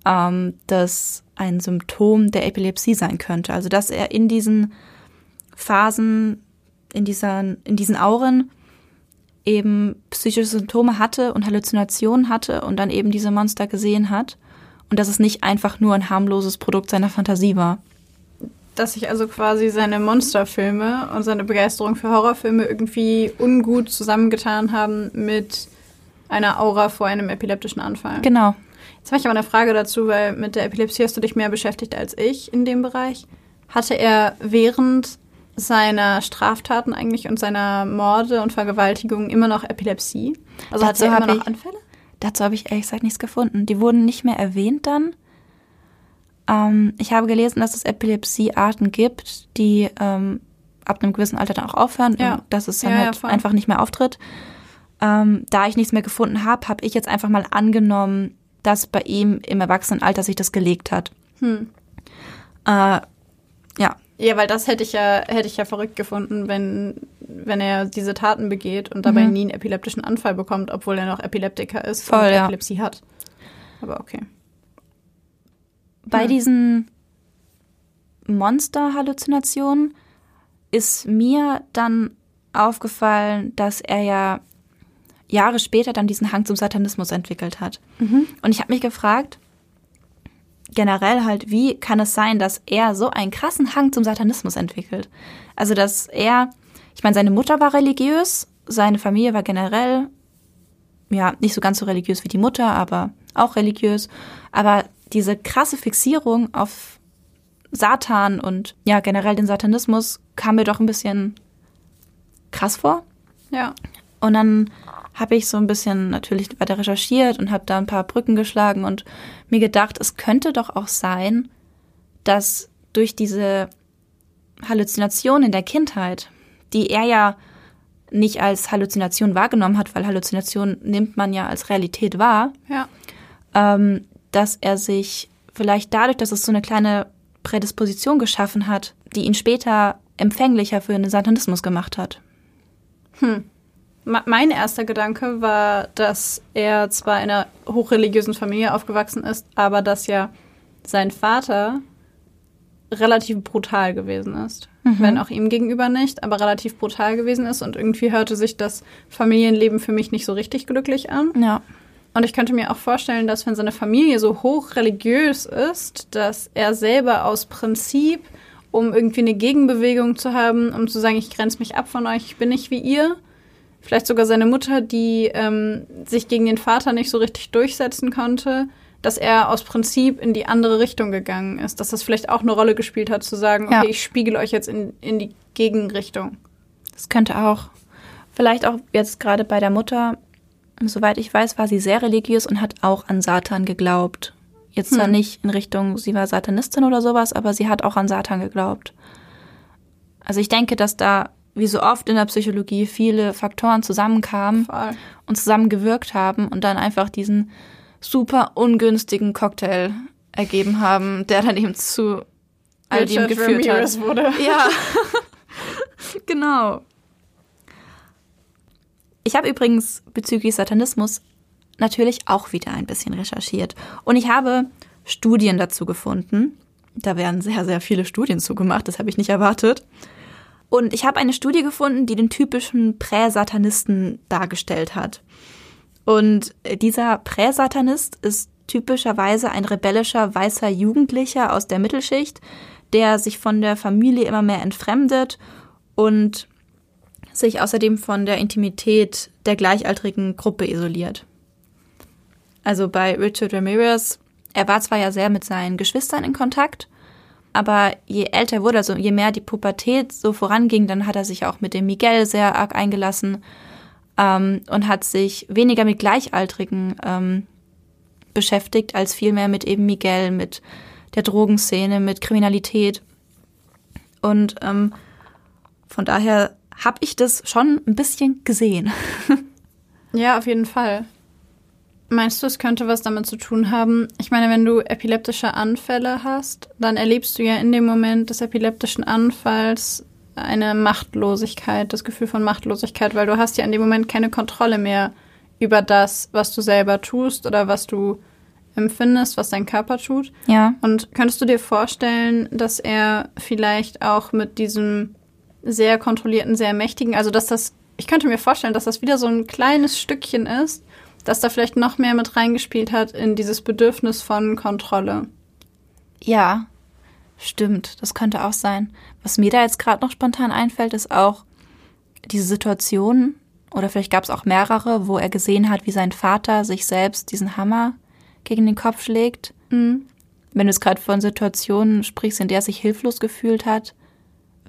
ähm, das ein Symptom der Epilepsie sein könnte. Also dass er in diesen Phasen, in, dieser, in diesen Auren eben psychische Symptome hatte und Halluzinationen hatte und dann eben diese Monster gesehen hat und dass es nicht einfach nur ein harmloses Produkt seiner Fantasie war. Dass sich also quasi seine Monsterfilme und seine Begeisterung für Horrorfilme irgendwie ungut zusammengetan haben mit einer Aura vor einem epileptischen Anfall. Genau. Jetzt habe ich aber eine Frage dazu, weil mit der Epilepsie hast du dich mehr beschäftigt als ich in dem Bereich. Hatte er während seiner Straftaten eigentlich und seiner Morde und Vergewaltigungen immer noch Epilepsie? Also dazu hat er immer noch ich, Anfälle? Dazu habe ich ehrlich gesagt nichts gefunden. Die wurden nicht mehr erwähnt dann. Ähm, ich habe gelesen, dass es Epilepsiearten gibt, die ähm, ab einem gewissen Alter dann auch aufhören ja. und dass es dann ja, halt ja, einfach nicht mehr auftritt. Ähm, da ich nichts mehr gefunden habe, habe ich jetzt einfach mal angenommen, dass bei ihm im Erwachsenenalter sich das gelegt hat. Hm. Äh, ja, ja, weil das hätte ich ja, hätte ich ja verrückt gefunden, wenn, wenn er diese Taten begeht und dabei mhm. nie einen epileptischen Anfall bekommt, obwohl er noch Epileptiker ist Voll, und ja. Epilepsie hat. Aber okay. Bei hm. diesen Monster-Halluzinationen ist mir dann aufgefallen, dass er ja Jahre später dann diesen Hang zum Satanismus entwickelt hat. Mhm. Und ich habe mich gefragt, generell halt, wie kann es sein, dass er so einen krassen Hang zum Satanismus entwickelt? Also, dass er, ich meine, seine Mutter war religiös, seine Familie war generell, ja, nicht so ganz so religiös wie die Mutter, aber auch religiös. Aber diese krasse Fixierung auf Satan und ja, generell den Satanismus kam mir doch ein bisschen krass vor. Ja. Und dann habe ich so ein bisschen natürlich weiter recherchiert und habe da ein paar Brücken geschlagen und mir gedacht, es könnte doch auch sein, dass durch diese Halluzination in der Kindheit, die er ja nicht als Halluzination wahrgenommen hat, weil Halluzination nimmt man ja als Realität wahr, ja. ähm, dass er sich vielleicht dadurch, dass es so eine kleine Prädisposition geschaffen hat, die ihn später empfänglicher für den Satanismus gemacht hat. Hm. Mein erster Gedanke war, dass er zwar in einer hochreligiösen Familie aufgewachsen ist, aber dass ja sein Vater relativ brutal gewesen ist. Mhm. Wenn auch ihm gegenüber nicht, aber relativ brutal gewesen ist. Und irgendwie hörte sich das Familienleben für mich nicht so richtig glücklich an. Ja. Und ich könnte mir auch vorstellen, dass wenn seine Familie so hochreligiös ist, dass er selber aus Prinzip, um irgendwie eine Gegenbewegung zu haben, um zu sagen, ich grenze mich ab von euch, ich bin nicht wie ihr, vielleicht sogar seine Mutter, die ähm, sich gegen den Vater nicht so richtig durchsetzen konnte, dass er aus Prinzip in die andere Richtung gegangen ist. Dass das vielleicht auch eine Rolle gespielt hat, zu sagen, okay, ja. ich spiegel euch jetzt in, in die Gegenrichtung. Das könnte auch. Vielleicht auch jetzt gerade bei der Mutter, soweit ich weiß, war sie sehr religiös und hat auch an Satan geglaubt. Jetzt hm. zwar nicht in Richtung, sie war Satanistin oder sowas, aber sie hat auch an Satan geglaubt. Also ich denke, dass da wie so oft in der Psychologie viele Faktoren zusammenkamen Voll. und zusammengewirkt haben und dann einfach diesen super ungünstigen Cocktail ergeben haben, der dann eben zu all dem geführt Ramirez hat. wurde. Ja, genau. Ich habe übrigens bezüglich Satanismus natürlich auch wieder ein bisschen recherchiert. Und ich habe Studien dazu gefunden. Da werden sehr, sehr viele Studien zugemacht, das habe ich nicht erwartet. Und ich habe eine Studie gefunden, die den typischen Präsatanisten dargestellt hat. Und dieser Präsatanist ist typischerweise ein rebellischer weißer Jugendlicher aus der Mittelschicht, der sich von der Familie immer mehr entfremdet und sich außerdem von der Intimität der gleichaltrigen Gruppe isoliert. Also bei Richard Ramirez, er war zwar ja sehr mit seinen Geschwistern in Kontakt, aber je älter er wurde, also je mehr die Pubertät so voranging, dann hat er sich auch mit dem Miguel sehr arg eingelassen ähm, und hat sich weniger mit Gleichaltrigen ähm, beschäftigt, als vielmehr mit eben Miguel, mit der Drogenszene, mit Kriminalität. Und ähm, von daher habe ich das schon ein bisschen gesehen. Ja, auf jeden Fall. Meinst du, es könnte was damit zu tun haben? Ich meine, wenn du epileptische Anfälle hast, dann erlebst du ja in dem Moment des epileptischen Anfalls eine Machtlosigkeit, das Gefühl von Machtlosigkeit, weil du hast ja in dem Moment keine Kontrolle mehr über das, was du selber tust oder was du empfindest, was dein Körper tut. Ja. Und könntest du dir vorstellen, dass er vielleicht auch mit diesem sehr kontrollierten, sehr mächtigen, also dass das, ich könnte mir vorstellen, dass das wieder so ein kleines Stückchen ist, das da vielleicht noch mehr mit reingespielt hat in dieses Bedürfnis von Kontrolle. Ja, stimmt. Das könnte auch sein. Was mir da jetzt gerade noch spontan einfällt, ist auch diese Situation, oder vielleicht gab es auch mehrere, wo er gesehen hat, wie sein Vater sich selbst diesen Hammer gegen den Kopf schlägt. Mhm. Wenn du es gerade von Situationen sprichst, in der er sich hilflos gefühlt hat,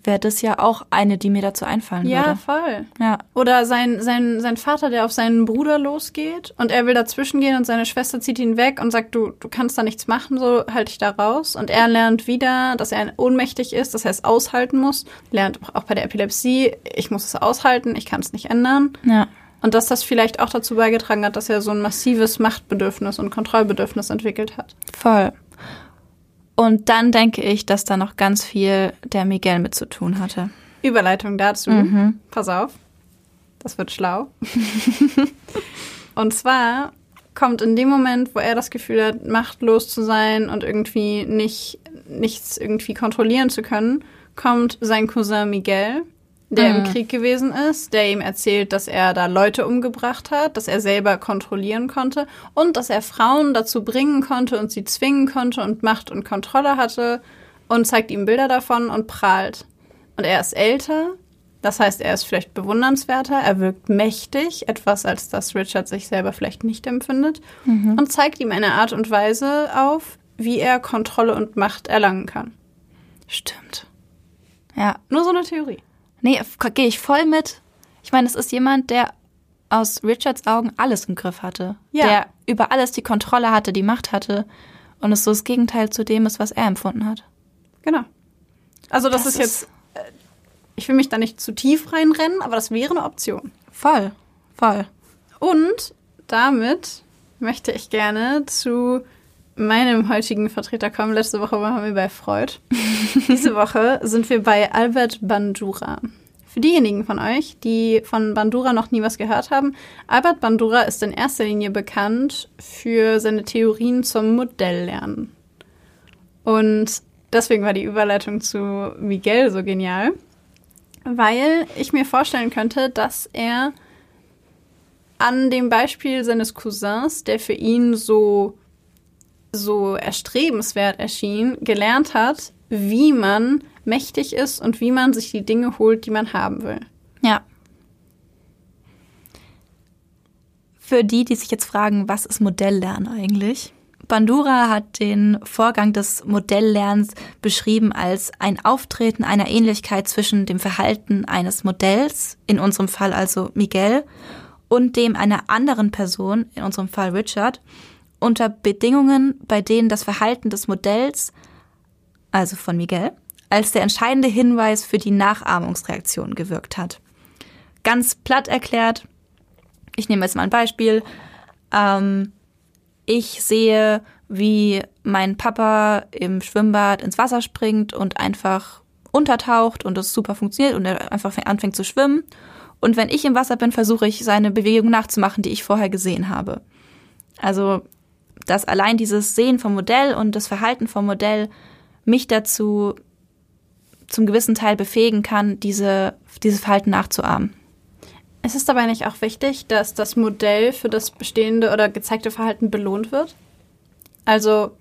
wäre das ja auch eine, die mir dazu einfallen Ja, würde. voll. Ja, Oder sein, sein, sein Vater, der auf seinen Bruder losgeht und er will dazwischen gehen und seine Schwester zieht ihn weg und sagt, du, du kannst da nichts machen, so halt dich da raus. Und er lernt wieder, dass er ohnmächtig ist, dass er es aushalten muss. Lernt auch bei der Epilepsie, ich muss es aushalten, ich kann es nicht ändern. ja. Und dass das vielleicht auch dazu beigetragen hat, dass er so ein massives Machtbedürfnis und Kontrollbedürfnis entwickelt hat. Voll. Und dann denke ich, dass da noch ganz viel der Miguel mit zu tun hatte. Überleitung dazu. Mhm. Pass auf. Das wird schlau. und zwar kommt in dem Moment, wo er das Gefühl hat, machtlos zu sein und irgendwie nicht, nichts irgendwie kontrollieren zu können, kommt sein Cousin Miguel, der im Mhm. Krieg gewesen ist, der ihm erzählt, dass er da Leute umgebracht hat, dass er selber kontrollieren konnte und dass er Frauen dazu bringen konnte und sie zwingen konnte und Macht und Kontrolle hatte und zeigt ihm Bilder davon und prahlt. Und er ist älter, das heißt, er ist vielleicht bewundernswerter, er wirkt mächtig, etwas, als das Richard sich selber vielleicht nicht empfindet, und zeigt ihm eine Art und Weise auf, wie er Kontrolle und Macht erlangen kann. Stimmt. Ja, Nur so eine Theorie. Nee, gehe ich voll mit. Ich meine, es ist jemand, der aus Richards Augen alles im Griff hatte. Ja. Der über alles die Kontrolle hatte, die Macht hatte. Und es so das Gegenteil zu dem ist, was er empfunden hat. Genau. Also das, Das ist jetzt, äh, ich will mich da nicht zu tief reinrennen, aber das wäre eine Option. Voll, voll. Und damit möchte ich gerne zu meinem heutigen Vertreter kommen. Letzte Woche waren wir bei Freud. Diese Woche sind wir bei Albert Bandura. Für diejenigen von euch, die von Bandura noch nie was gehört haben, Albert Bandura ist in erster Linie bekannt für seine Theorien zum Modelllernen. Und deswegen war die Überleitung zu Miguel so genial, weil ich mir vorstellen könnte, dass er an dem Beispiel seines Cousins, der für ihn so, so erstrebenswert erschien, gelernt hat, wie man mächtig ist und wie man sich die Dinge holt, die man haben will. Ja. Für die, die sich jetzt fragen, was ist Modelllernen eigentlich? Bandura hat den Vorgang des Modelllernens beschrieben als ein Auftreten einer Ähnlichkeit zwischen dem Verhalten eines Modells, in unserem Fall also Miguel, und dem einer anderen Person, in unserem Fall Richard, unter Bedingungen, bei denen das Verhalten des Modells, also von Miguel, als der entscheidende Hinweis für die Nachahmungsreaktion gewirkt hat. Ganz platt erklärt, ich nehme jetzt mal ein Beispiel. Ähm, ich sehe, wie mein Papa im Schwimmbad ins Wasser springt und einfach untertaucht und es super funktioniert und er einfach anfängt zu schwimmen. Und wenn ich im Wasser bin, versuche ich seine Bewegung nachzumachen, die ich vorher gesehen habe. Also, dass allein dieses Sehen vom Modell und das Verhalten vom Modell mich dazu zum gewissen Teil befähigen kann, diese, dieses Verhalten nachzuahmen. Es ist dabei nicht auch wichtig, dass das Modell für das bestehende oder gezeigte Verhalten belohnt wird? Also,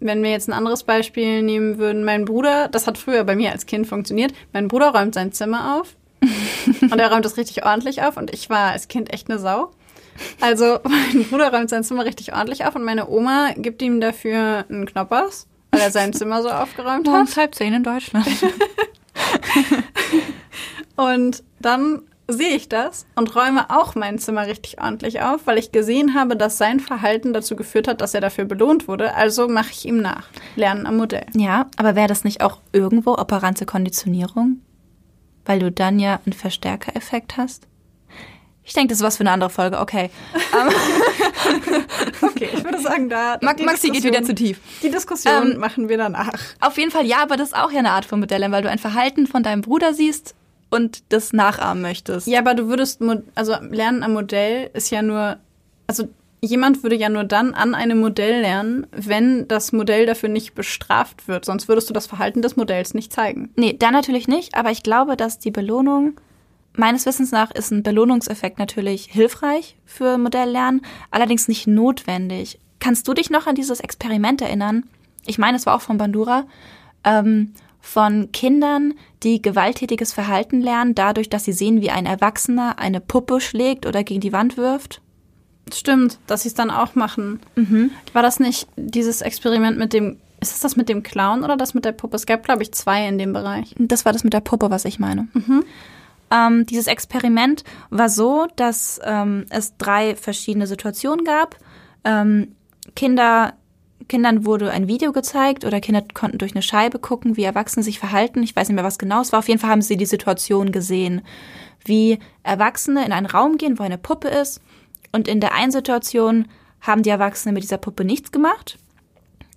wenn wir jetzt ein anderes Beispiel nehmen würden, mein Bruder, das hat früher bei mir als Kind funktioniert, mein Bruder räumt sein Zimmer auf und er räumt es richtig ordentlich auf und ich war als Kind echt eine Sau. Also mein Bruder räumt sein Zimmer richtig ordentlich auf und meine Oma gibt ihm dafür einen Knoppers, weil er sein Zimmer so aufgeräumt hat. Morgens halb zehn in Deutschland. und dann sehe ich das und räume auch mein Zimmer richtig ordentlich auf, weil ich gesehen habe, dass sein Verhalten dazu geführt hat, dass er dafür belohnt wurde. Also mache ich ihm nach. Lernen am Modell. Ja, aber wäre das nicht auch irgendwo operante Konditionierung? Weil du dann ja einen Verstärkereffekt hast? Ich denke, das ist was für eine andere Folge. Okay. okay, ich würde sagen, da. Maxi geht wieder zu tief. Die Diskussion ähm, machen wir danach. Auf jeden Fall, ja, aber das ist auch ja eine Art von Modell, weil du ein Verhalten von deinem Bruder siehst und das nachahmen möchtest. Ja, aber du würdest, also Lernen am Modell ist ja nur, also jemand würde ja nur dann an einem Modell lernen, wenn das Modell dafür nicht bestraft wird. Sonst würdest du das Verhalten des Modells nicht zeigen. Nee, da natürlich nicht, aber ich glaube, dass die Belohnung, meines Wissens nach ist ein Belohnungseffekt natürlich hilfreich für Modelllernen, allerdings nicht notwendig. Kannst du dich noch an dieses Experiment erinnern? Ich meine, es war auch von Bandura. Ähm, von Kindern, die gewalttätiges Verhalten lernen, dadurch, dass sie sehen, wie ein Erwachsener eine Puppe schlägt oder gegen die Wand wirft. Stimmt, dass sie es dann auch machen. Mhm. War das nicht dieses Experiment mit dem, ist es das mit dem Clown oder das mit der Puppe? Es gab, glaube ich, zwei in dem Bereich. Das war das mit der Puppe, was ich meine. Mhm. Ähm, dieses Experiment war so, dass ähm, es drei verschiedene Situationen gab. Ähm, Kinder Kindern wurde ein Video gezeigt oder Kinder konnten durch eine Scheibe gucken, wie Erwachsene sich verhalten. Ich weiß nicht mehr, was genau es war. Auf jeden Fall haben sie die Situation gesehen, wie Erwachsene in einen Raum gehen, wo eine Puppe ist. Und in der einen Situation haben die Erwachsenen mit dieser Puppe nichts gemacht.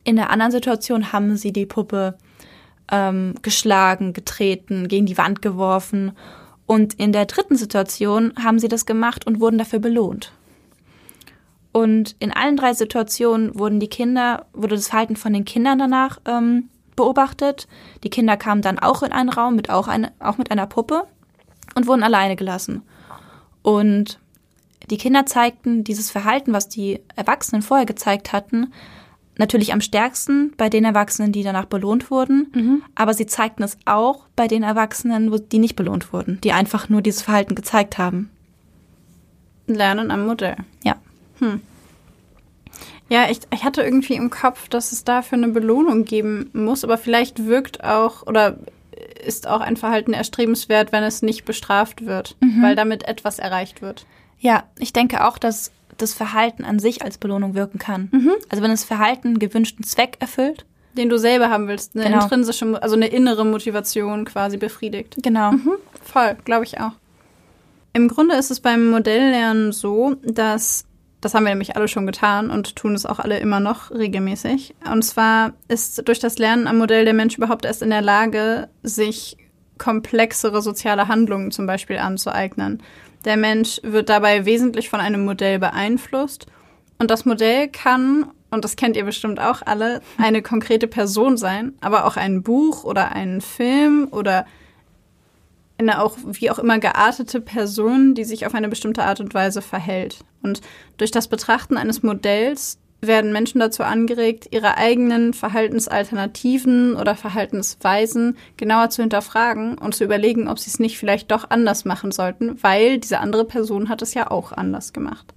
In der anderen Situation haben sie die Puppe ähm, geschlagen, getreten, gegen die Wand geworfen. Und in der dritten Situation haben sie das gemacht und wurden dafür belohnt. Und in allen drei Situationen wurden die Kinder, wurde das Verhalten von den Kindern danach ähm, beobachtet. Die Kinder kamen dann auch in einen Raum mit auch, eine, auch mit einer Puppe und wurden alleine gelassen. Und die Kinder zeigten dieses Verhalten, was die Erwachsenen vorher gezeigt hatten, natürlich am stärksten bei den Erwachsenen, die danach belohnt wurden, mhm. aber sie zeigten es auch bei den Erwachsenen, die nicht belohnt wurden, die einfach nur dieses Verhalten gezeigt haben. Lernen am Modell. Ja. Hm. Ja, ich, ich hatte irgendwie im Kopf, dass es dafür eine Belohnung geben muss, aber vielleicht wirkt auch oder ist auch ein Verhalten erstrebenswert, wenn es nicht bestraft wird, mhm. weil damit etwas erreicht wird. Ja, ich denke auch, dass das Verhalten an sich als Belohnung wirken kann. Mhm. Also wenn das Verhalten einen gewünschten Zweck erfüllt. Den du selber haben willst, eine genau. intrinsische, also eine innere Motivation quasi befriedigt. Genau. Mhm. Voll, glaube ich auch. Im Grunde ist es beim Modelllernen so, dass das haben wir nämlich alle schon getan und tun es auch alle immer noch regelmäßig. Und zwar ist durch das Lernen am Modell der Mensch überhaupt erst in der Lage, sich komplexere soziale Handlungen zum Beispiel anzueignen. Der Mensch wird dabei wesentlich von einem Modell beeinflusst. Und das Modell kann, und das kennt ihr bestimmt auch alle, eine konkrete Person sein, aber auch ein Buch oder ein Film oder eine auch wie auch immer geartete Person, die sich auf eine bestimmte Art und Weise verhält. Und durch das Betrachten eines Modells werden Menschen dazu angeregt, ihre eigenen Verhaltensalternativen oder Verhaltensweisen genauer zu hinterfragen und zu überlegen, ob sie es nicht vielleicht doch anders machen sollten, weil diese andere Person hat es ja auch anders gemacht.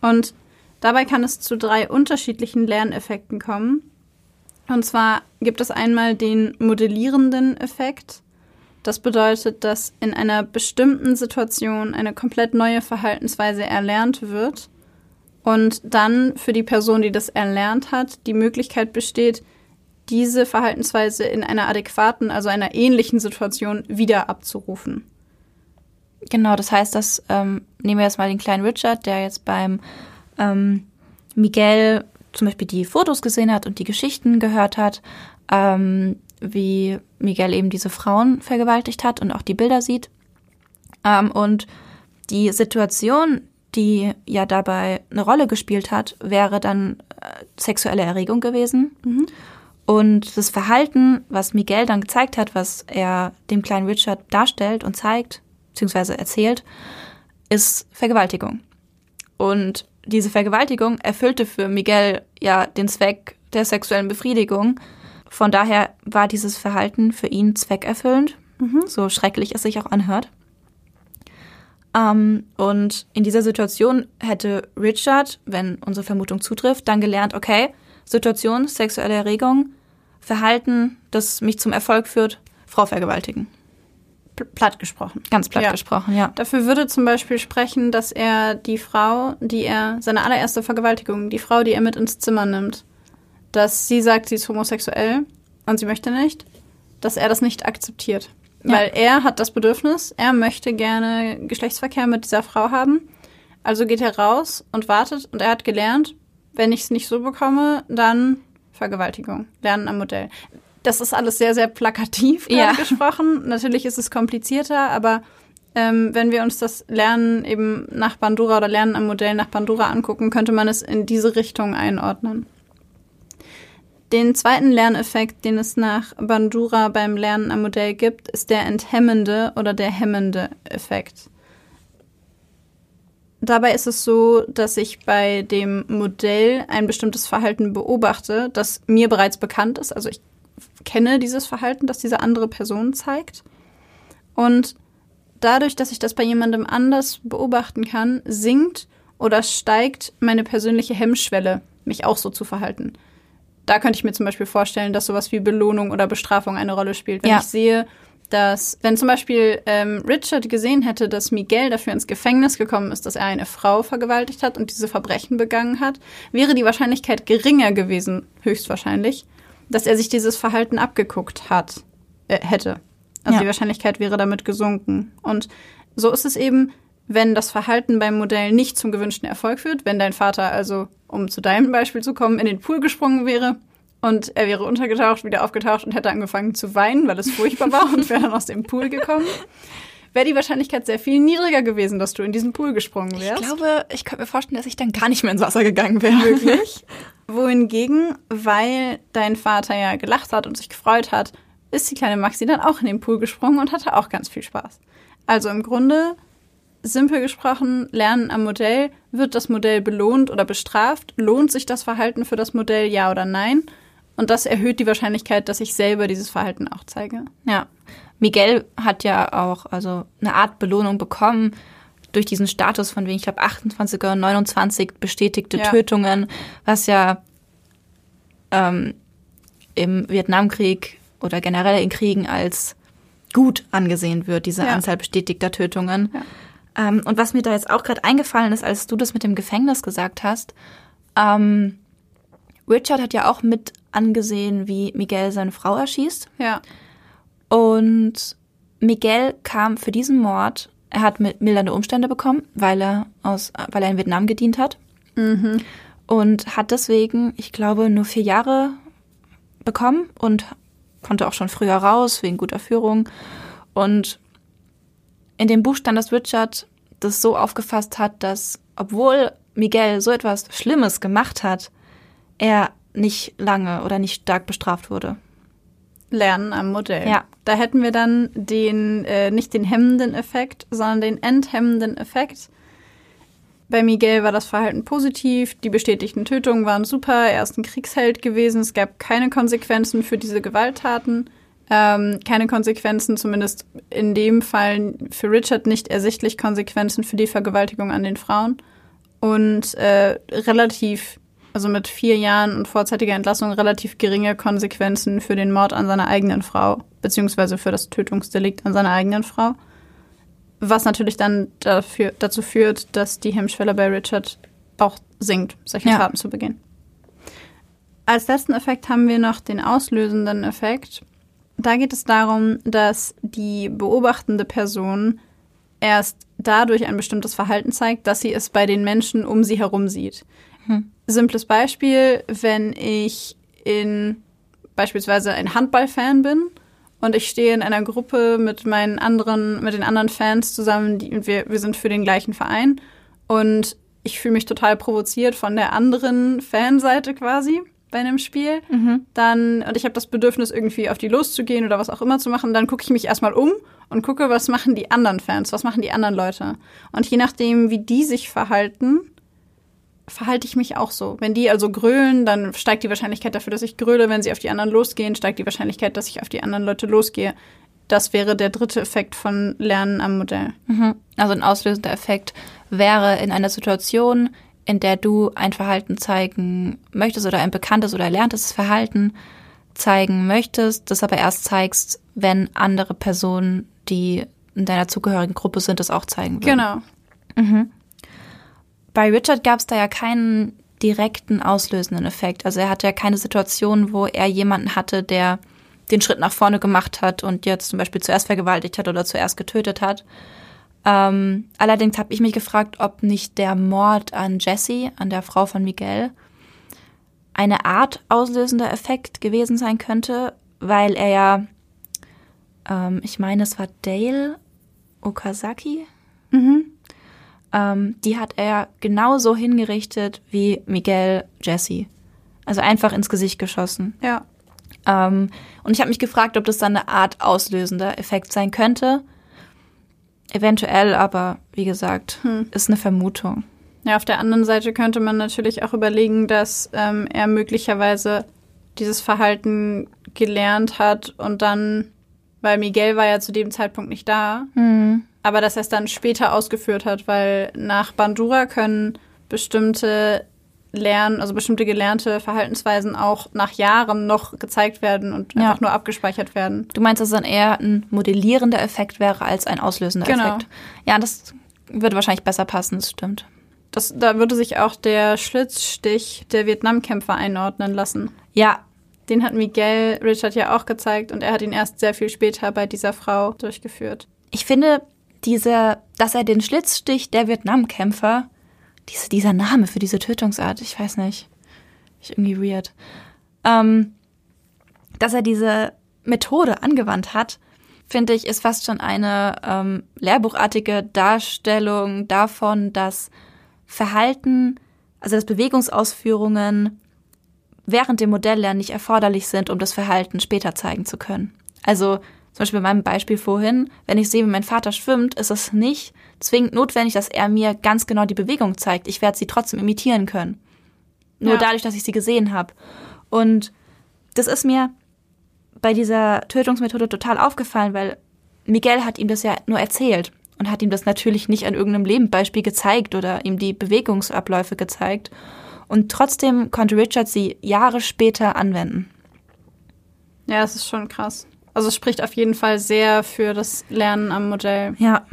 Und dabei kann es zu drei unterschiedlichen Lerneffekten kommen. Und zwar gibt es einmal den modellierenden Effekt, das bedeutet, dass in einer bestimmten Situation eine komplett neue Verhaltensweise erlernt wird und dann für die Person, die das erlernt hat, die Möglichkeit besteht, diese Verhaltensweise in einer adäquaten, also einer ähnlichen Situation wieder abzurufen. Genau, das heißt, dass ähm, nehmen wir jetzt mal den kleinen Richard, der jetzt beim ähm, Miguel zum Beispiel die Fotos gesehen hat und die Geschichten gehört hat, ähm, wie Miguel eben diese Frauen vergewaltigt hat und auch die Bilder sieht. Ähm, und die Situation, die ja dabei eine Rolle gespielt hat, wäre dann äh, sexuelle Erregung gewesen. Mhm. Und das Verhalten, was Miguel dann gezeigt hat, was er dem kleinen Richard darstellt und zeigt, beziehungsweise erzählt, ist Vergewaltigung. Und diese Vergewaltigung erfüllte für Miguel ja den Zweck der sexuellen Befriedigung. Von daher war dieses Verhalten für ihn zweckerfüllend, mhm. so schrecklich es sich auch anhört. Ähm, und in dieser Situation hätte Richard, wenn unsere Vermutung zutrifft, dann gelernt, okay, Situation, sexuelle Erregung, Verhalten, das mich zum Erfolg führt, Frau vergewaltigen. Platt gesprochen. Ganz platt ja. gesprochen, ja. Dafür würde zum Beispiel sprechen, dass er die Frau, die er, seine allererste Vergewaltigung, die Frau, die er mit ins Zimmer nimmt, dass sie sagt, sie ist homosexuell und sie möchte nicht, dass er das nicht akzeptiert. Ja. Weil er hat das Bedürfnis, er möchte gerne Geschlechtsverkehr mit dieser Frau haben. Also geht er raus und wartet und er hat gelernt, wenn ich es nicht so bekomme, dann Vergewaltigung. Lernen am Modell. Das ist alles sehr, sehr plakativ ja. gesprochen. Natürlich ist es komplizierter, aber ähm, wenn wir uns das Lernen eben nach Bandura oder Lernen am Modell nach Bandura angucken, könnte man es in diese Richtung einordnen. Den zweiten Lerneffekt, den es nach Bandura beim Lernen am Modell gibt, ist der enthemmende oder der hemmende Effekt. Dabei ist es so, dass ich bei dem Modell ein bestimmtes Verhalten beobachte, das mir bereits bekannt ist. Also ich kenne dieses Verhalten, das diese andere Person zeigt. Und dadurch, dass ich das bei jemandem anders beobachten kann, sinkt oder steigt meine persönliche Hemmschwelle, mich auch so zu verhalten da könnte ich mir zum Beispiel vorstellen, dass sowas wie Belohnung oder Bestrafung eine Rolle spielt. Wenn ja. ich sehe, dass, wenn zum Beispiel ähm, Richard gesehen hätte, dass Miguel dafür ins Gefängnis gekommen ist, dass er eine Frau vergewaltigt hat und diese Verbrechen begangen hat, wäre die Wahrscheinlichkeit geringer gewesen, höchstwahrscheinlich, dass er sich dieses Verhalten abgeguckt hat, äh, hätte. Also ja. die Wahrscheinlichkeit wäre damit gesunken. Und so ist es eben, wenn das Verhalten beim Modell nicht zum gewünschten Erfolg führt, wenn dein Vater also, um zu deinem Beispiel zu kommen, in den Pool gesprungen wäre und er wäre untergetaucht, wieder aufgetaucht und hätte angefangen zu weinen, weil es furchtbar war und wäre dann aus dem Pool gekommen, wäre die Wahrscheinlichkeit sehr viel niedriger gewesen, dass du in diesen Pool gesprungen wärst. Ich glaube, ich könnte mir vorstellen, dass ich dann gar nicht mehr ins Wasser gegangen wäre. Wirklich? Wohingegen, weil dein Vater ja gelacht hat und sich gefreut hat, ist die kleine Maxi dann auch in den Pool gesprungen und hatte auch ganz viel Spaß. Also im Grunde simpel gesprochen, Lernen am Modell, wird das Modell belohnt oder bestraft? Lohnt sich das Verhalten für das Modell, ja oder nein? Und das erhöht die Wahrscheinlichkeit, dass ich selber dieses Verhalten auch zeige. Ja. Miguel hat ja auch also eine Art Belohnung bekommen durch diesen Status von wegen, ich glaube, 28 oder 29 bestätigte ja. Tötungen, was ja ähm, im Vietnamkrieg oder generell in Kriegen als gut angesehen wird, diese ja. Anzahl bestätigter Tötungen. Ja. Ähm, und was mir da jetzt auch gerade eingefallen ist, als du das mit dem Gefängnis gesagt hast, ähm, Richard hat ja auch mit angesehen, wie Miguel seine Frau erschießt. Ja. Und Miguel kam für diesen Mord, er hat mildernde Umstände bekommen, weil er aus, weil er in Vietnam gedient hat. Mhm. Und hat deswegen, ich glaube, nur vier Jahre bekommen und konnte auch schon früher raus wegen guter Führung. Und in dem Buch stand, dass Richard das so aufgefasst hat, dass obwohl Miguel so etwas Schlimmes gemacht hat, er nicht lange oder nicht stark bestraft wurde. Lernen am Modell. Ja. Da hätten wir dann den, äh, nicht den hemmenden Effekt, sondern den enthemmenden Effekt. Bei Miguel war das Verhalten positiv, die bestätigten Tötungen waren super, er ist ein Kriegsheld gewesen, es gab keine Konsequenzen für diese Gewalttaten ähm, keine Konsequenzen, zumindest in dem Fall für Richard nicht ersichtlich Konsequenzen für die Vergewaltigung an den Frauen. Und äh, relativ, also mit vier Jahren und vorzeitiger Entlassung, relativ geringe Konsequenzen für den Mord an seiner eigenen Frau, beziehungsweise für das Tötungsdelikt an seiner eigenen Frau. Was natürlich dann dafür, dazu führt, dass die Hemmschwelle bei Richard auch sinkt, solche ja. Taten zu begehen. Als letzten Effekt haben wir noch den auslösenden Effekt. Da geht es darum, dass die beobachtende Person erst dadurch ein bestimmtes Verhalten zeigt, dass sie es bei den Menschen um sie herum sieht. Hm. Simples Beispiel, wenn ich in beispielsweise ein Handballfan bin und ich stehe in einer Gruppe mit meinen anderen, mit den anderen Fans zusammen, die, wir, wir sind für den gleichen Verein und ich fühle mich total provoziert von der anderen Fanseite quasi bei einem Spiel, mhm. dann und ich habe das Bedürfnis irgendwie auf die loszugehen oder was auch immer zu machen, dann gucke ich mich erstmal um und gucke, was machen die anderen Fans, was machen die anderen Leute und je nachdem, wie die sich verhalten, verhalte ich mich auch so. Wenn die also grölen, dann steigt die Wahrscheinlichkeit dafür, dass ich gröle. Wenn sie auf die anderen losgehen, steigt die Wahrscheinlichkeit, dass ich auf die anderen Leute losgehe. Das wäre der dritte Effekt von Lernen am Modell. Mhm. Also ein auslösender Effekt wäre in einer Situation, in der du ein Verhalten zeigen möchtest oder ein bekanntes oder erlerntes Verhalten zeigen möchtest, das aber erst zeigst, wenn andere Personen, die in deiner zugehörigen Gruppe sind, das auch zeigen würden. Genau. Mhm bei Richard gab es da ja keinen direkten auslösenden Effekt. Also er hatte ja keine Situation, wo er jemanden hatte, der den Schritt nach vorne gemacht hat und jetzt zum Beispiel zuerst vergewaltigt hat oder zuerst getötet hat. Ähm, allerdings habe ich mich gefragt, ob nicht der Mord an Jessie, an der Frau von Miguel, eine Art auslösender Effekt gewesen sein könnte, weil er ja, ähm, ich meine, es war Dale Okazaki, mhm ähm, die hat er genauso hingerichtet wie Miguel Jesse. Also einfach ins Gesicht geschossen. Ja. Ähm, und ich habe mich gefragt, ob das dann eine Art auslösender Effekt sein könnte. Eventuell, aber wie gesagt, hm. ist eine Vermutung. Ja, auf der anderen Seite könnte man natürlich auch überlegen, dass ähm, er möglicherweise dieses Verhalten gelernt hat und dann, weil Miguel war ja zu dem Zeitpunkt nicht da, hm aber dass er es dann später ausgeführt hat, weil nach Bandura können bestimmte Lernen, also bestimmte gelernte Verhaltensweisen auch nach Jahren noch gezeigt werden und ja. einfach nur abgespeichert werden. Du meinst, dass es dann eher ein modellierender Effekt wäre als ein auslösender genau. Effekt? Ja, das würde wahrscheinlich besser passen, das stimmt. Das, da würde sich auch der Schlitzstich der Vietnamkämpfer einordnen lassen. Ja. Den hat Miguel Richard ja auch gezeigt und er hat ihn erst sehr viel später bei dieser Frau durchgeführt. Ich finde, diese, dass er den Schlitzstich der Vietnamkämpfer, diese, dieser Name für diese Tötungsart, ich weiß nicht, ist irgendwie weird, ähm, dass er diese Methode angewandt hat, finde ich, ist fast schon eine ähm, lehrbuchartige Darstellung davon, dass Verhalten, also dass Bewegungsausführungen während dem Modelllernen nicht erforderlich sind, um das Verhalten später zeigen zu können. Also zum Beispiel bei meinem Beispiel vorhin, wenn ich sehe, wie mein Vater schwimmt, ist es nicht zwingend notwendig, dass er mir ganz genau die Bewegung zeigt. Ich werde sie trotzdem imitieren können. Nur ja. dadurch, dass ich sie gesehen habe. Und das ist mir bei dieser Tötungsmethode total aufgefallen, weil Miguel hat ihm das ja nur erzählt und hat ihm das natürlich nicht an irgendeinem Lebenbeispiel gezeigt oder ihm die Bewegungsabläufe gezeigt. Und trotzdem konnte Richard sie Jahre später anwenden. Ja, das ist schon krass. Also es spricht auf jeden Fall sehr für das Lernen am Modell. Ja.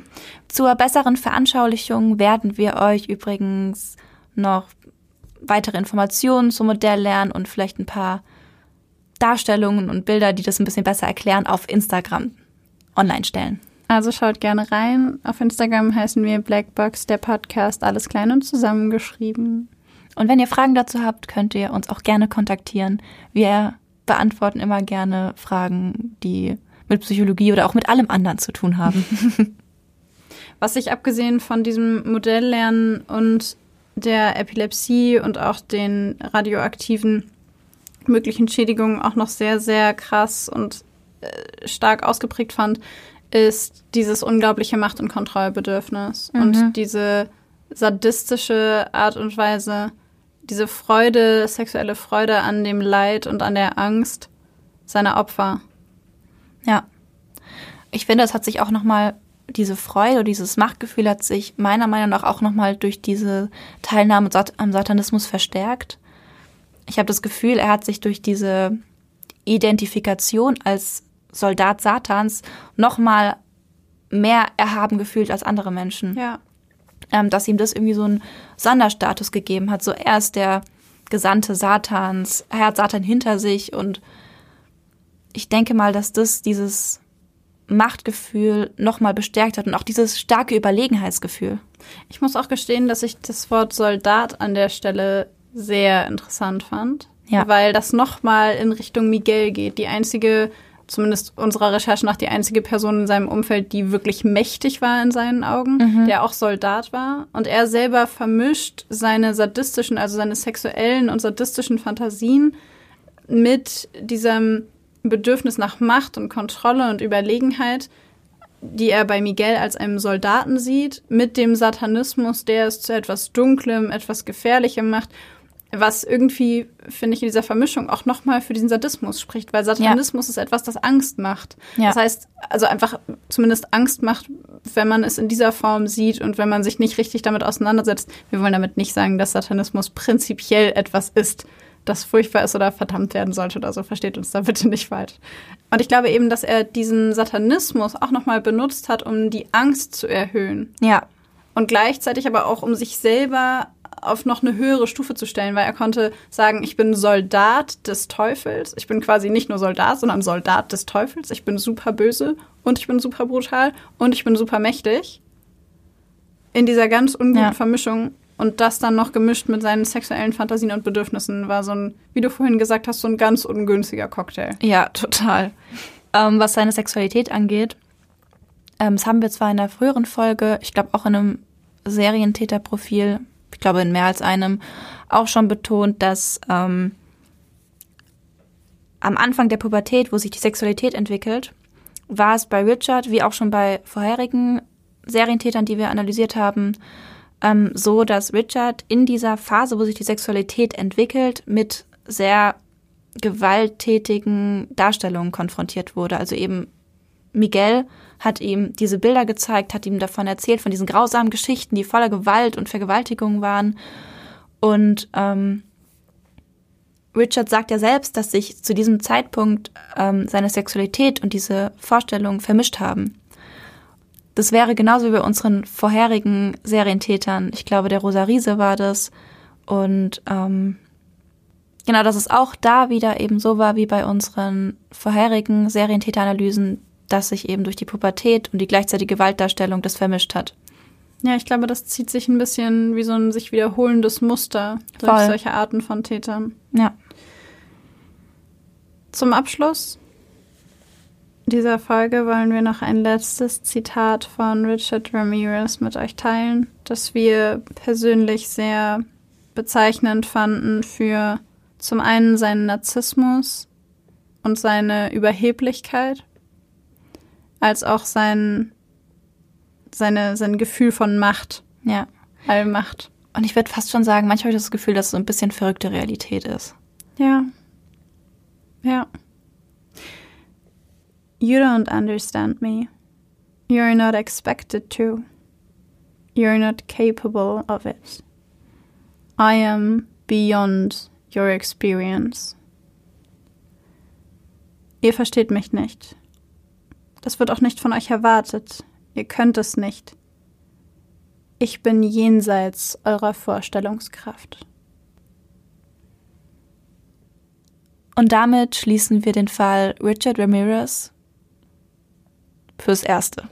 Zur besseren Veranschaulichung werden wir euch übrigens noch weitere Informationen zum Modell lernen und vielleicht ein paar Darstellungen und Bilder, die das ein bisschen besser erklären, auf Instagram online stellen. Also schaut gerne rein. Auf Instagram heißen wir Blackbox, der Podcast, alles klein und zusammengeschrieben. Und wenn ihr Fragen dazu habt, könnt ihr uns auch gerne kontaktieren. Wir beantworten immer gerne Fragen, die mit Psychologie oder auch mit allem anderen zu tun haben. Was ich abgesehen von diesem Modelllernen und der Epilepsie und auch den radioaktiven möglichen Schädigungen auch noch sehr, sehr krass und äh, stark ausgeprägt fand, ist dieses unglaubliche Macht- und Kontrollbedürfnis mhm. und diese sadistische Art und Weise, diese Freude, sexuelle Freude an dem Leid und an der Angst seiner Opfer. Ja. Ich finde, es hat sich auch nochmal, diese Freude, dieses Machtgefühl hat sich meiner Meinung nach auch nochmal durch diese Teilnahme am Satanismus verstärkt. Ich habe das Gefühl, er hat sich durch diese Identifikation als Soldat Satans nochmal mehr erhaben gefühlt als andere Menschen. Ja ähm, dass ihm das irgendwie so einen Sonderstatus gegeben hat. So er ist der Gesandte Satans, er hat Satan hinter sich und ich denke mal, dass das dieses Machtgefühl nochmal bestärkt hat und auch dieses starke Überlegenheitsgefühl. Ich muss auch gestehen, dass ich das Wort Soldat an der Stelle sehr interessant fand, Ja. weil das nochmal in Richtung Miguel geht. Die einzige, zumindest unserer Recherche nach, die einzige Person in seinem Umfeld, die wirklich mächtig war in seinen Augen, der auch Soldat war. Und er selber vermischt seine sadistischen, also seine sexuellen und sadistischen Fantasien mit diesem Bedürfnis nach Macht und Kontrolle und Überlegenheit, die er bei Miguel als einem Soldaten sieht, mit dem Satanismus, der es zu etwas Dunklem, etwas Gefährlichem macht, was irgendwie, finde ich, in dieser Vermischung auch nochmal für diesen Sadismus spricht, weil Satanismus ist etwas, das Angst macht. Ja. Das heißt, also einfach zumindest Angst macht, wenn man es in dieser Form sieht und wenn man sich nicht richtig damit auseinandersetzt. Wir wollen damit nicht sagen, dass Satanismus prinzipiell etwas ist, das furchtbar ist oder verdammt werden sollte oder so. Versteht uns da bitte nicht falsch. Und ich glaube eben, dass er diesen Satanismus auch nochmal benutzt hat, um die Angst zu erhöhen. Ja, Und gleichzeitig aber auch, um sich selber auf noch eine höhere Stufe zu stellen, weil er konnte sagen, ich bin Soldat des Teufels. Ich bin quasi nicht nur Soldat, sondern Soldat des Teufels. Ich bin super böse und ich bin super brutal und ich bin super mächtig. In dieser ganz unguten Ja. Vermischung. Und das dann noch gemischt mit seinen sexuellen Fantasien und Bedürfnissen war so ein, wie du vorhin gesagt hast, so ein ganz ungünstiger Cocktail. Ja, total. Ähm, was seine Sexualität angeht, ähm, das haben wir zwar in der früheren Folge, ich glaube auch in einem Serientäterprofil, ich glaube in mehr als einem, auch schon betont, dass ähm, am Anfang der Pubertät, wo sich die Sexualität entwickelt, war es bei Richard, wie auch schon bei vorherigen Serientätern, die wir analysiert haben, ähm, so, dass Richard in dieser Phase, wo sich die Sexualität entwickelt, mit sehr gewalttätigen Darstellungen konfrontiert wurde. Also eben Miguel hat ihm diese Bilder gezeigt, hat ihm davon erzählt, von diesen grausamen Geschichten, die voller Gewalt und Vergewaltigung waren. Und ähm, Richard sagt ja selbst, dass sich zu diesem Zeitpunkt ähm, seine Sexualität und diese Vorstellungen vermischt haben. Das wäre genauso wie bei unseren vorherigen Serientätern. Ich glaube, der Rosa Riese war das. Und ähm, genau, dass es auch da wieder eben so war wie bei unseren vorherigen Serientäteranalysen, dass sich eben durch die Pubertät und die gleichzeitige Gewaltdarstellung das vermischt hat. Ja, ich glaube, das zieht sich ein bisschen wie so ein sich wiederholendes Muster durch Voll. solche Arten von Tätern. Ja. Zum Abschluss dieser Folge wollen wir noch ein letztes Zitat von Richard Ramirez mit euch teilen, das wir persönlich sehr bezeichnend fanden für zum einen seinen Narzissmus und seine Überheblichkeit, als auch sein, seine, sein Gefühl von Macht, Ja. Allmacht. Und ich würde fast schon sagen, manchmal habe ich das Gefühl, dass es so ein bisschen verrückte Realität ist. Ja. Ja. You don't understand me. You're not expected to. You're not capable of it. I am beyond your experience. Ihr versteht mich nicht. Das wird auch nicht von euch erwartet. Ihr könnt es nicht. Ich bin jenseits eurer Vorstellungskraft. Und damit schließen wir den Fall Richard Ramirez fürs Erste.